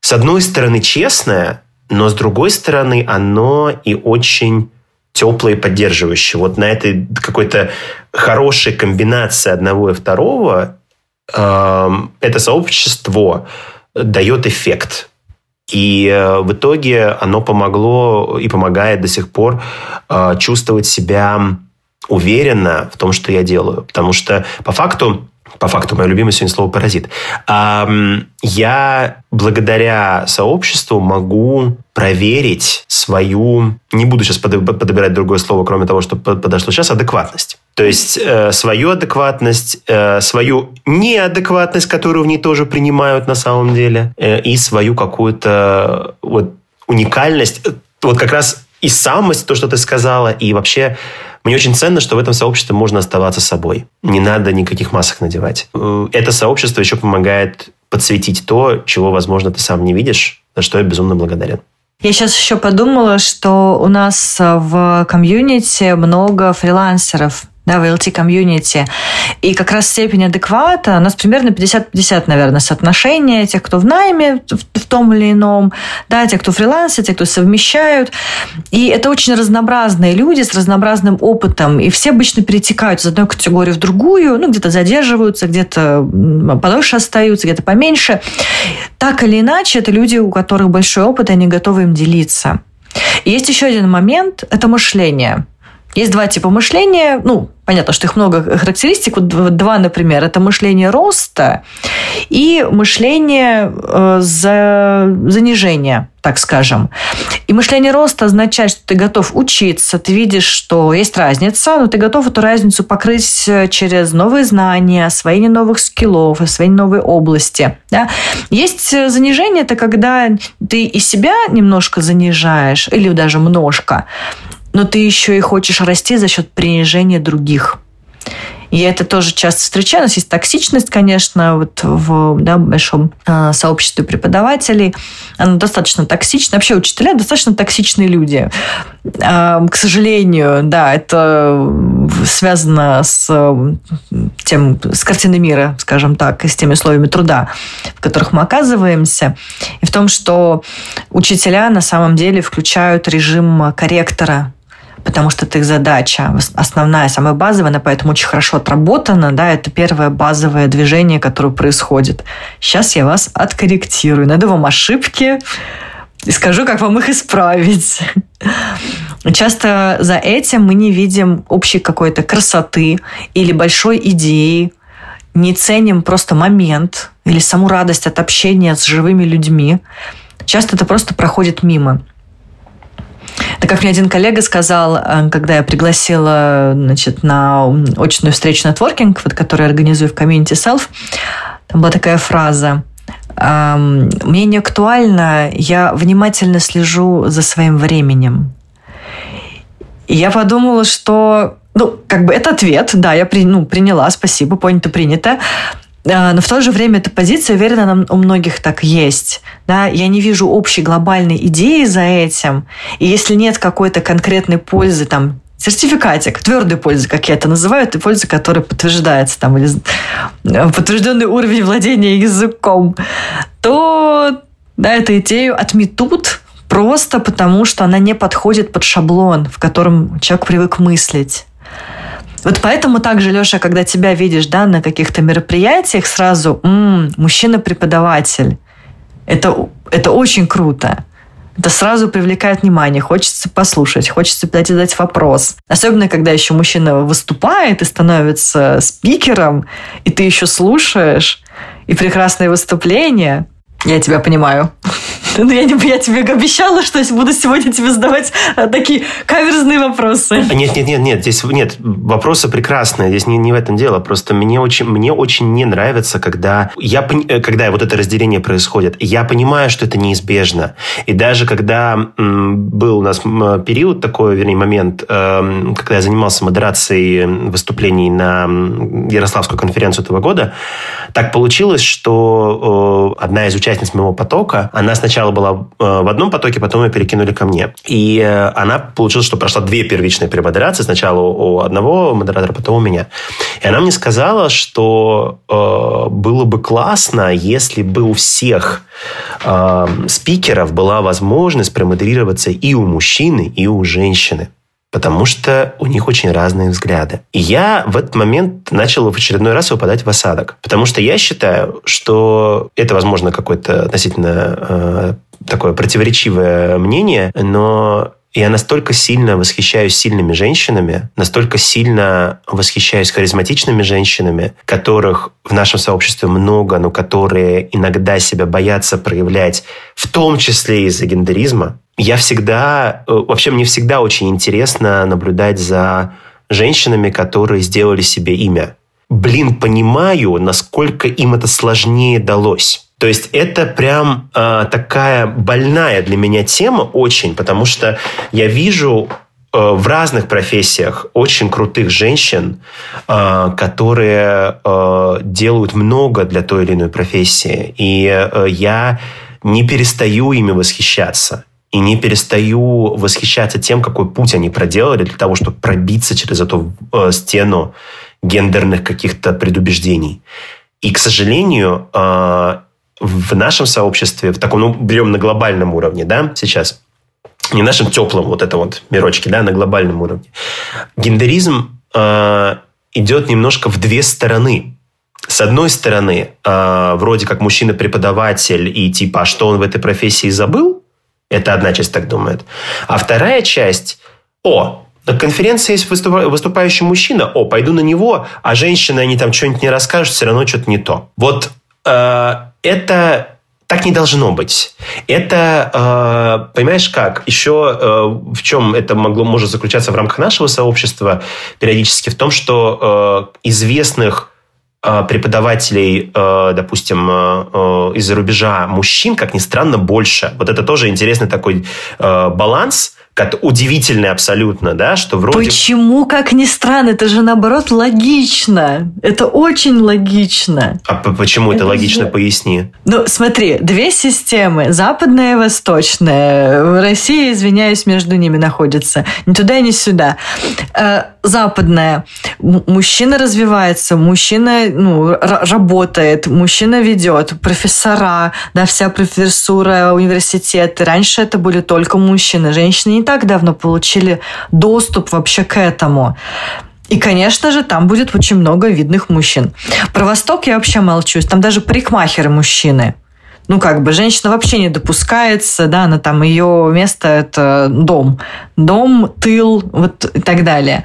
с одной стороны, честное, но с другой стороны, оно и очень теплое и поддерживающее. Вот на этой какой-то хорошей комбинации одного и второго это сообщество дает эффект. И э, в итоге оно помогло и помогает до сих пор э, чувствовать себя уверенно в том, что я делаю. Потому что по факту по факту, мое любимое сегодня слово «паразит». Я благодаря сообществу могу проверить свою, не буду сейчас подбирать другое слово, кроме того, что подошло сейчас, адекватность. То есть э, свою адекватность, э, свою неадекватность, которую в ней тоже принимают на самом деле, э, и свою какую-то вот уникальность, вот как раз и самость, то, что ты сказала, и вообще мне очень ценно, что в этом сообществе можно оставаться собой. Не надо никаких масок надевать. Э, это сообщество еще помогает подсветить то, чего, возможно, ты сам не видишь, за что я безумно благодарен. Я сейчас еще подумала, что у нас в комьюнити много фрилансеров, да, в LT-комьюнити. И как раз степень адеквата у нас примерно 50-50, наверное, соотношение тех, кто в найме в, в том или ином, да, те, кто фрилансер, те, кто совмещают. И это очень разнообразные люди с разнообразным опытом. И все обычно перетекают из одной категории в другую, ну, где-то задерживаются, где-то подольше остаются, где-то поменьше. Так или иначе, это люди, у которых большой опыт, и они готовы им делиться. И есть еще один момент – это мышление – есть два типа мышления. Ну, понятно, что их много характеристик. Вот два, например, это мышление роста и мышление э, за занижения, так скажем. И мышление роста означает, что ты готов учиться, ты видишь, что есть разница, но ты готов эту разницу покрыть э, через новые знания, освоение новых скиллов, освоение новой области. Да? Есть э, занижение, это когда ты и себя немножко занижаешь, или даже множко, но ты еще и хочешь расти за счет принижения других. И это тоже часто встречаю. У нас есть токсичность, конечно, вот в да, большом э, сообществе преподавателей. Она достаточно токсична. Вообще учителя достаточно токсичные люди. Э, к сожалению, да, это связано с тем, с картиной мира, скажем так, и с теми условиями труда, в которых мы оказываемся. И в том, что учителя на самом деле включают режим корректора потому что это их задача основная, самая базовая, она поэтому очень хорошо отработана, да, это первое базовое движение, которое происходит. Сейчас я вас откорректирую, найду вам ошибки и скажу, как вам их исправить. Часто за этим мы не видим общей какой-то красоты или большой идеи, не ценим просто момент или саму радость от общения с живыми людьми. Часто это просто проходит мимо. Так как мне один коллега сказал, э, когда я пригласила значит, на очную встречу нетворкинг, вот, которую я организую в Community Self, там была такая фраза «Мне не актуально, я внимательно слежу за своим временем». И я подумала, что ну, как бы это ответ, да, я при, ну, приняла, спасибо, понято, принято. А, но в то же время эта позиция, уверена, у многих так есть. Да? Я не вижу общей глобальной идеи за этим. И если нет какой-то конкретной пользы, там, сертификатик, твердой пользы, как я это называю, это польза, которая подтверждается, там, или э, подтвержденный уровень владения языком, то да, эту идею отметут просто потому, что она не подходит под шаблон, в котором человек привык мыслить. Вот поэтому также, Леша, когда тебя видишь да, на каких-то мероприятиях, сразу мужчина-преподаватель. Это, это очень круто. Это сразу привлекает внимание, хочется послушать, хочется задать вопрос. Особенно, когда еще мужчина выступает и становится спикером, и ты еще слушаешь, и прекрасное выступление. Я тебя понимаю. <laughs> Ну, я, не, я тебе обещала, что буду сегодня тебе задавать э, такие каверзные вопросы. Нет, нет, нет, нет, здесь нет, вопросы прекрасные, здесь не, не в этом дело. Просто мне очень, мне очень не нравится, когда, я, э, когда вот это разделение происходит. Я понимаю, что это неизбежно. И даже когда был у нас период такой, вернее, момент, э, когда я занимался модерацией выступлений на Ярославскую конференцию этого года, так получилось, что э, одна из участниц моего потока, она сначала была э, в одном потоке, потом ее перекинули ко мне. И э, она получилось, что прошла две первичные перемодерации. Сначала у одного модератора, потом у меня. И она мне сказала, что э, было бы классно, если бы у всех э, спикеров была возможность промодерироваться и у мужчины, и у женщины потому что у них очень разные взгляды. И я в этот момент начал в очередной раз выпадать в осадок, потому что я считаю, что это, возможно, какое-то относительно э, такое противоречивое мнение, но я настолько сильно восхищаюсь сильными женщинами, настолько сильно восхищаюсь харизматичными женщинами, которых в нашем сообществе много, но которые иногда себя боятся проявлять, в том числе из-за гендеризма, я всегда, э, вообще мне всегда очень интересно наблюдать за женщинами, которые сделали себе имя. Блин, понимаю, насколько им это сложнее далось. То есть это прям э, такая больная для меня тема очень, потому что я вижу э, в разных профессиях очень крутых женщин, э, которые э, делают много для той или иной профессии. И э, я не перестаю ими восхищаться и не перестаю восхищаться тем, какой путь они проделали для того, чтобы пробиться через эту э, стену гендерных каких-то предубеждений. И, к сожалению, э, в нашем сообществе, в таком, ну, берем на глобальном уровне, да, сейчас, не нашем теплом вот это вот мирочке, да, на глобальном уровне, гендеризм э, идет немножко в две стороны. С одной стороны, э, вроде как мужчина-преподаватель и типа, а что он в этой профессии забыл? Это одна часть так думает. А вторая часть, о, на конференции есть выступающий мужчина, о, пойду на него, а женщины, они там что-нибудь не расскажут, все равно что-то не то. Вот э, это так не должно быть. Это, э, понимаешь, как? Еще э, в чем это могло, может заключаться в рамках нашего сообщества периодически? В том, что э, известных преподавателей, э, допустим, э, из-за рубежа мужчин, как ни странно, больше. Вот это тоже интересный такой баланс, удивительный абсолютно, да, что вроде... Почему, как ни странно, это же наоборот логично. Это очень логично. А почему это, это логично, же... поясни. Ну, смотри, две системы, западная и восточная. В России, извиняюсь, между ними находятся. Ни туда, ни сюда. Э, западная. Мужчина развивается, мужчина ну, работает, мужчина ведет, профессора, да, вся профессура, университеты. Раньше это были только мужчины. Женщины не так давно получили доступ вообще к этому. И, конечно же, там будет очень много видных мужчин. Про Восток я вообще молчу. Там даже парикмахеры мужчины. Ну, как бы, женщина вообще не допускается, да, она там, ее место – это дом. Дом, тыл, вот и так далее.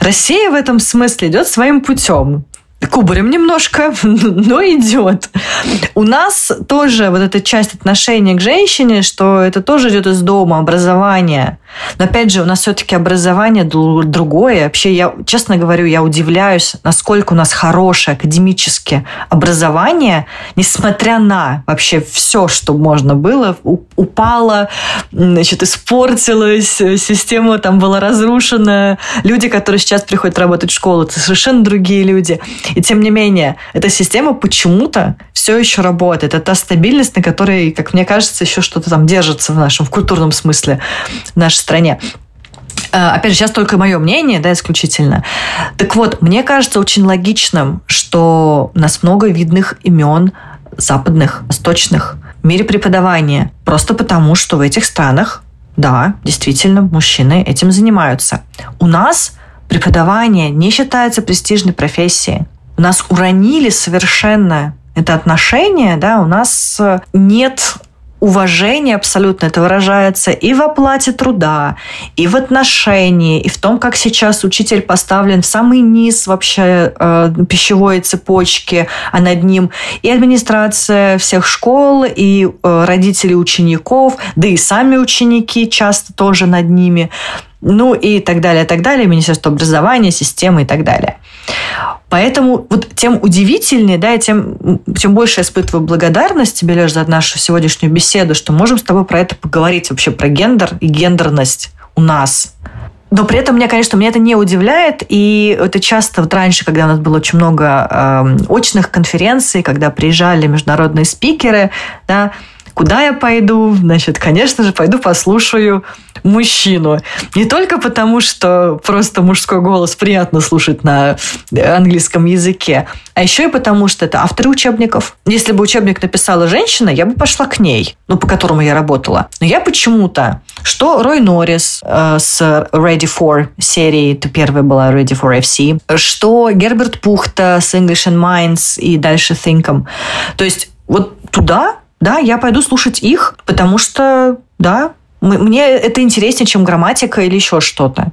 Россия в этом смысле идет своим путем кубарем немножко, <laughs> но идет. У нас тоже вот эта часть отношения к женщине, что это тоже идет из дома, образования. Но опять же, у нас все-таки образование другое. Вообще, я, честно говорю, я удивляюсь, насколько у нас хорошее академическое образование, несмотря на вообще все, что можно было, упало, значит, испортилось, система там была разрушена. Люди, которые сейчас приходят работать в школу, это совершенно другие люди. И тем не менее, эта система почему-то все еще работает. Это та стабильность, на которой, как мне кажется, еще что-то там держится в нашем в культурном смысле в стране. Э, опять же, сейчас только мое мнение, да, исключительно. Так вот, мне кажется очень логичным, что у нас много видных имен западных, восточных в мире преподавания. Просто потому, что в этих странах, да, действительно, мужчины этим занимаются. У нас преподавание не считается престижной профессией. У нас уронили совершенно это отношение, да, у нас нет уважение абсолютно это выражается и в оплате труда, и в отношении, и в том, как сейчас учитель поставлен в самый низ вообще э, пищевой цепочки, а над ним и администрация всех школ, и э, родители учеников, да и сами ученики часто тоже над ними ну и так далее, так далее, Министерство образования, системы и так далее. Поэтому вот тем удивительнее, да, и тем, тем больше я испытываю благодарность тебе, Леш, за нашу сегодняшнюю беседу, что можем с тобой про это поговорить, вообще про гендер и гендерность у нас. Но при этом меня, конечно, меня это не удивляет, и это часто вот раньше, когда у нас было очень много э, очных конференций, когда приезжали международные спикеры, да, Куда я пойду? Значит, конечно же, пойду послушаю мужчину. Не только потому, что просто мужской голос приятно слушать на английском языке, а еще и потому, что это авторы учебников. Если бы учебник написала женщина, я бы пошла к ней, ну, по которому я работала. Но я почему-то, что Рой Норрис э, с Ready for серии, это первая была Ready for FC, что Герберт Пухта с English and Minds и дальше Think'em. То есть вот туда да, я пойду слушать их, потому что, да, мне это интереснее, чем грамматика или еще что-то.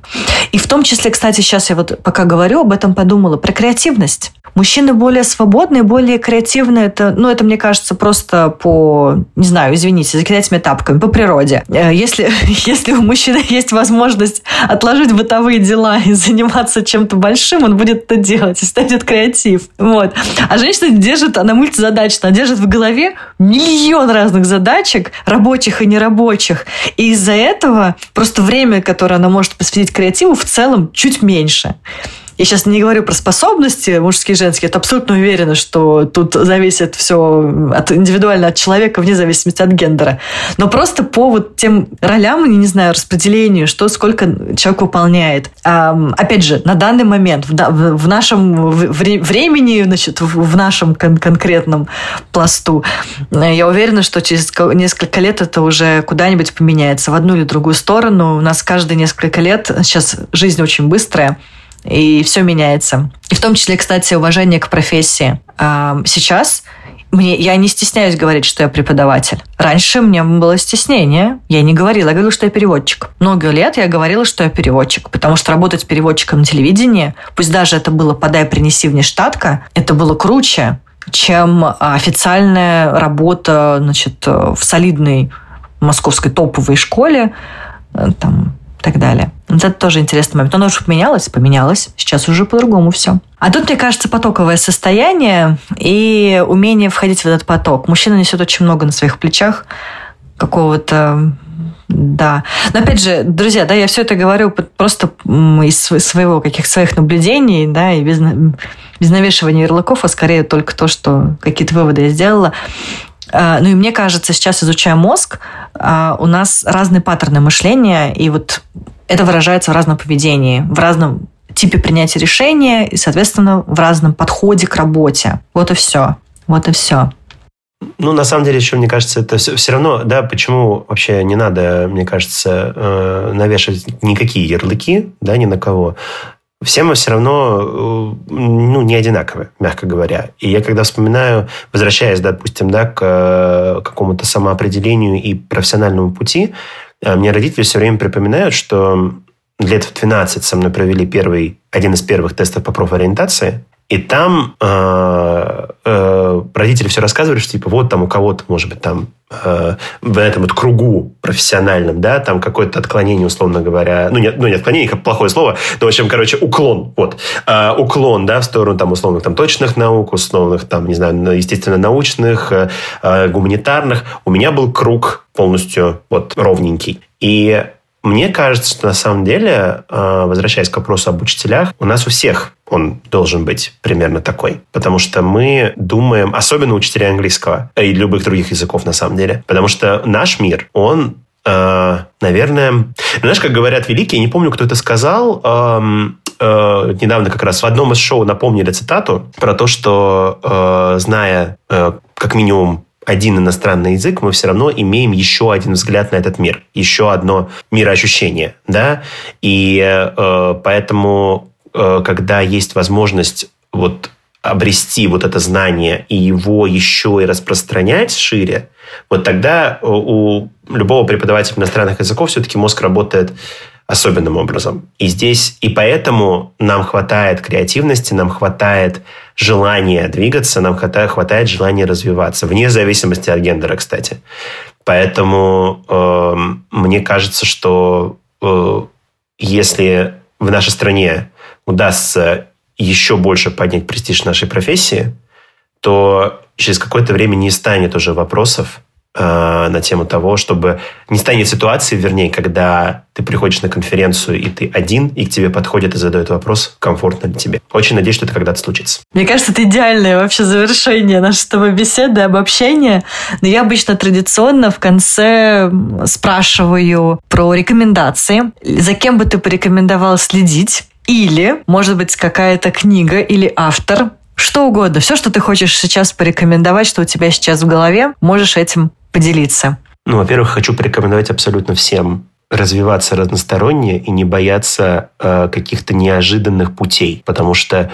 И в том числе, кстати, сейчас я вот пока говорю об этом, подумала про креативность. Мужчины более свободные, более креативные. Это, ну, это, мне кажется, просто по, не знаю, извините, закидать меня тапками, по природе. Э, если, <laughs> если у мужчины есть возможность отложить бытовые дела и заниматься чем-то большим, он будет это делать и станет креатив. Вот. А женщина держит, она мультизадачна, она держит в голове миллион разных задачек, рабочих и нерабочих. И из-за этого просто время, которое она может посвятить креативу, в целом чуть меньше. Я сейчас не говорю про способности мужские и женские. Это абсолютно уверена, что тут зависит все от, индивидуально от человека, вне зависимости от гендера. Но просто по вот тем ролям, не знаю, распределению, что сколько человек выполняет. А, опять же, на данный момент, в, в нашем времени, значит, в нашем кон конкретном пласту, я уверена, что через несколько лет это уже куда-нибудь поменяется в одну или другую сторону. У нас каждые несколько лет, сейчас жизнь очень быстрая, и все меняется. И в том числе, кстати, уважение к профессии. А, сейчас мне, я не стесняюсь говорить, что я преподаватель. Раньше мне было стеснение. Я не говорила, я говорила, что я переводчик. Много лет я говорила, что я переводчик, потому что работать переводчиком на телевидении, пусть даже это было «подай, принеси внештатка», это было круче, чем официальная работа значит, в солидной московской топовой школе, э, там, и так далее. Вот это тоже интересный момент. Оно уже поменялось, поменялось. Сейчас уже по-другому все. А тут, мне кажется, потоковое состояние и умение входить в этот поток. Мужчина несет очень много на своих плечах какого-то да. Но опять же, друзья, да, я все это говорю просто из своего, каких своих наблюдений, да, и без, без навешивания ярлыков, а скорее только то, что какие-то выводы я сделала. А, ну и мне кажется, сейчас изучая мозг, а, у нас разные паттерны мышления, и вот это выражается в разном поведении, в разном типе принятия решения и, соответственно, в разном подходе к работе. Вот и все. Вот и все. Ну, на самом деле, еще, мне кажется, это все, все равно, да, почему вообще не надо, мне кажется, э, навешивать никакие ярлыки, да, ни на кого все мы все равно э, ну, не одинаковы, мягко говоря. И я когда вспоминаю, возвращаясь, допустим, да, к э, какому-то самоопределению и профессиональному пути, э, мне родители все время припоминают, что лет в 12 со мной провели первый, один из первых тестов по профориентации, и там э, э, родители все рассказывали, что типа вот там у кого-то, может быть, там э, в этом вот кругу профессиональном, да, там какое-то отклонение, условно говоря, ну, нет, ну, не отклонение, как плохое слово, но, в общем, короче, уклон, вот, э, уклон, да, в сторону там условных там точных наук, условных там, не знаю, естественно, научных, э, э, гуманитарных. У меня был круг полностью вот ровненький. И мне кажется, что на самом деле, э, возвращаясь к вопросу об учителях, у нас у всех он должен быть примерно такой. Потому что мы думаем, особенно учителя английского и любых других языков на самом деле, потому что наш мир, он э, наверное, ну, знаешь, как говорят великие, не помню, кто это сказал, эм, э, недавно как раз в одном из шоу напомнили цитату про то, что э, зная э, как минимум один иностранный язык, мы все равно имеем еще один взгляд на этот мир, еще одно мироощущение, да, и э, поэтому э, когда есть возможность вот обрести вот это знание и его еще и распространять шире, вот тогда у любого преподавателя иностранных языков все-таки мозг работает особенным образом. И здесь, и поэтому нам хватает креативности, нам хватает желания двигаться, нам хватает, хватает желания развиваться, вне зависимости от гендера, кстати. Поэтому э, мне кажется, что э, если в нашей стране удастся еще больше поднять престиж нашей профессии, то через какое-то время не станет уже вопросов, на тему того, чтобы не станет ситуации, вернее, когда ты приходишь на конференцию, и ты один, и к тебе подходят и задают вопрос, комфортно ли тебе. Очень надеюсь, что это когда-то случится. Мне кажется, это идеальное вообще завершение нашей с тобой беседы, обобщения. Но я обычно традиционно в конце спрашиваю про рекомендации. За кем бы ты порекомендовал следить? Или, может быть, какая-то книга или автор, что угодно, все, что ты хочешь сейчас порекомендовать, что у тебя сейчас в голове, можешь этим поделиться? Ну, во-первых, хочу порекомендовать абсолютно всем развиваться разносторонне и не бояться э, каких-то неожиданных путей, потому что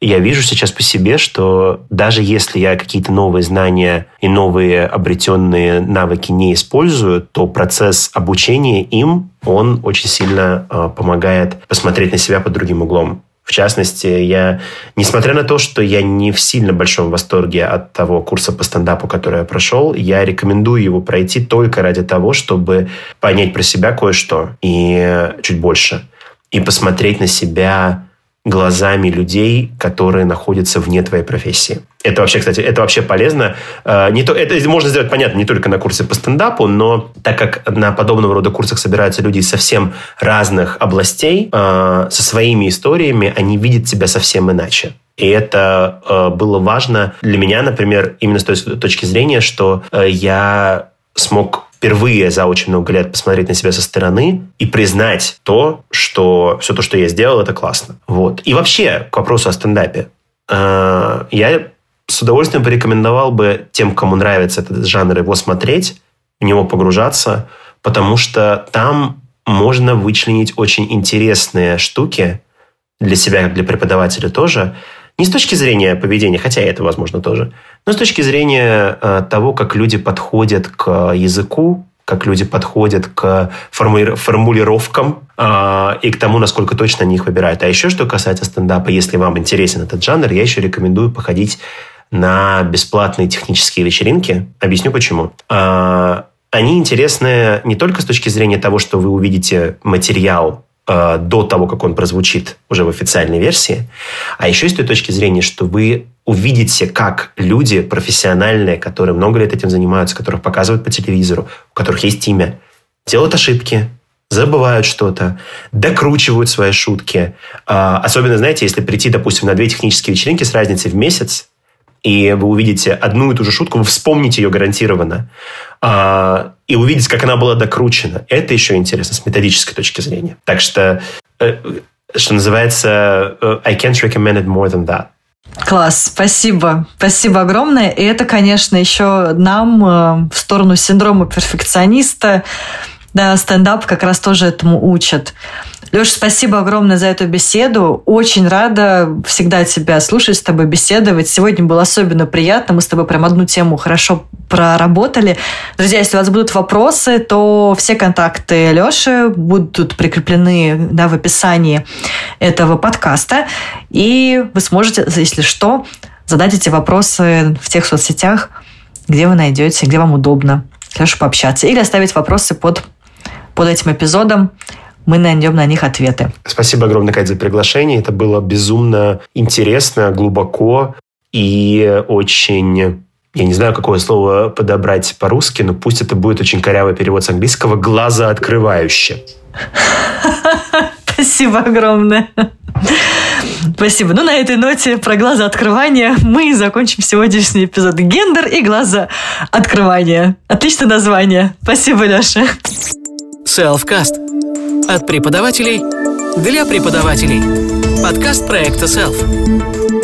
я вижу сейчас по себе, что даже если я какие-то новые знания и новые обретенные навыки не использую, то процесс обучения им, он очень сильно э, помогает посмотреть на себя под другим углом. В частности, я, несмотря на то, что я не в сильно большом восторге от того курса по стендапу, который я прошел, я рекомендую его пройти только ради того, чтобы понять про себя кое-что и чуть больше. И посмотреть на себя глазами людей, которые находятся вне твоей профессии. Это вообще, кстати, это вообще полезно. Э, не то, это можно сделать, понятно, не только на курсе по стендапу, но так как на подобного рода курсах собираются люди из совсем разных областей, э, со своими историями, они видят себя совсем иначе. И это э, было важно для меня, например, именно с той точки зрения, что я смог впервые за очень много лет посмотреть на себя со стороны и признать то, что все то, что я сделал, это классно. Вот. И вообще, к вопросу о стендапе. Я с удовольствием порекомендовал бы тем, кому нравится этот жанр, его смотреть, в него погружаться, потому что там можно вычленить очень интересные штуки для себя, как для преподавателя тоже, не с точки зрения поведения, хотя это возможно тоже, но с точки зрения э, того, как люди подходят к языку, как люди подходят к формули- формулировкам э, и к тому, насколько точно они их выбирают. А еще, что касается стендапа, если вам интересен этот жанр, я еще рекомендую походить на бесплатные технические вечеринки. Объясню почему. А, они интересны не только с точки зрения того, что вы увидите материал а, до того, как он прозвучит уже в официальной версии, а еще с той точки зрения, что вы увидите, как люди профессиональные, которые много лет этим занимаются, которых показывают по телевизору, у которых есть имя, делают ошибки, забывают что-то, докручивают свои шутки. А, особенно, знаете, если прийти, допустим, на две технические вечеринки с разницей в месяц, и вы увидите одну и ту же шутку, вы вспомните ее гарантированно, а, и увидите, как она была докручена. Это еще интересно с методической точки зрения. Так что, э, что называется, э, I can't recommend it more than that. Класс, спасибо. Спасибо огромное. И это, конечно, еще нам э, в сторону синдрома перфекциониста, да, стендап как раз тоже этому учат. Леша, спасибо огромное за эту беседу. Очень рада всегда тебя слушать, с тобой беседовать. Сегодня было особенно приятно. Мы с тобой прям одну тему хорошо проработали. Друзья, если у вас будут вопросы, то все контакты Леши будут прикреплены да, в описании этого подкаста. И вы сможете, если что, задать эти вопросы в тех соцсетях, где вы найдете, где вам удобно Леша пообщаться. Или оставить вопросы под, под этим эпизодом мы найдем на них ответы. Спасибо огромное, Кать, за приглашение. Это было безумно интересно, глубоко и очень я не знаю, какое слово подобрать по-русски, но пусть это будет очень корявый перевод с английского «глаза открывающе». <laughs> Спасибо огромное. Спасибо. Ну, на этой ноте про глаза открывания мы закончим сегодняшний эпизод. Гендер и глаза открывания. Отличное название. Спасибо, Леша. Selfcast. От преподавателей для преподавателей. Подкаст проекта Self.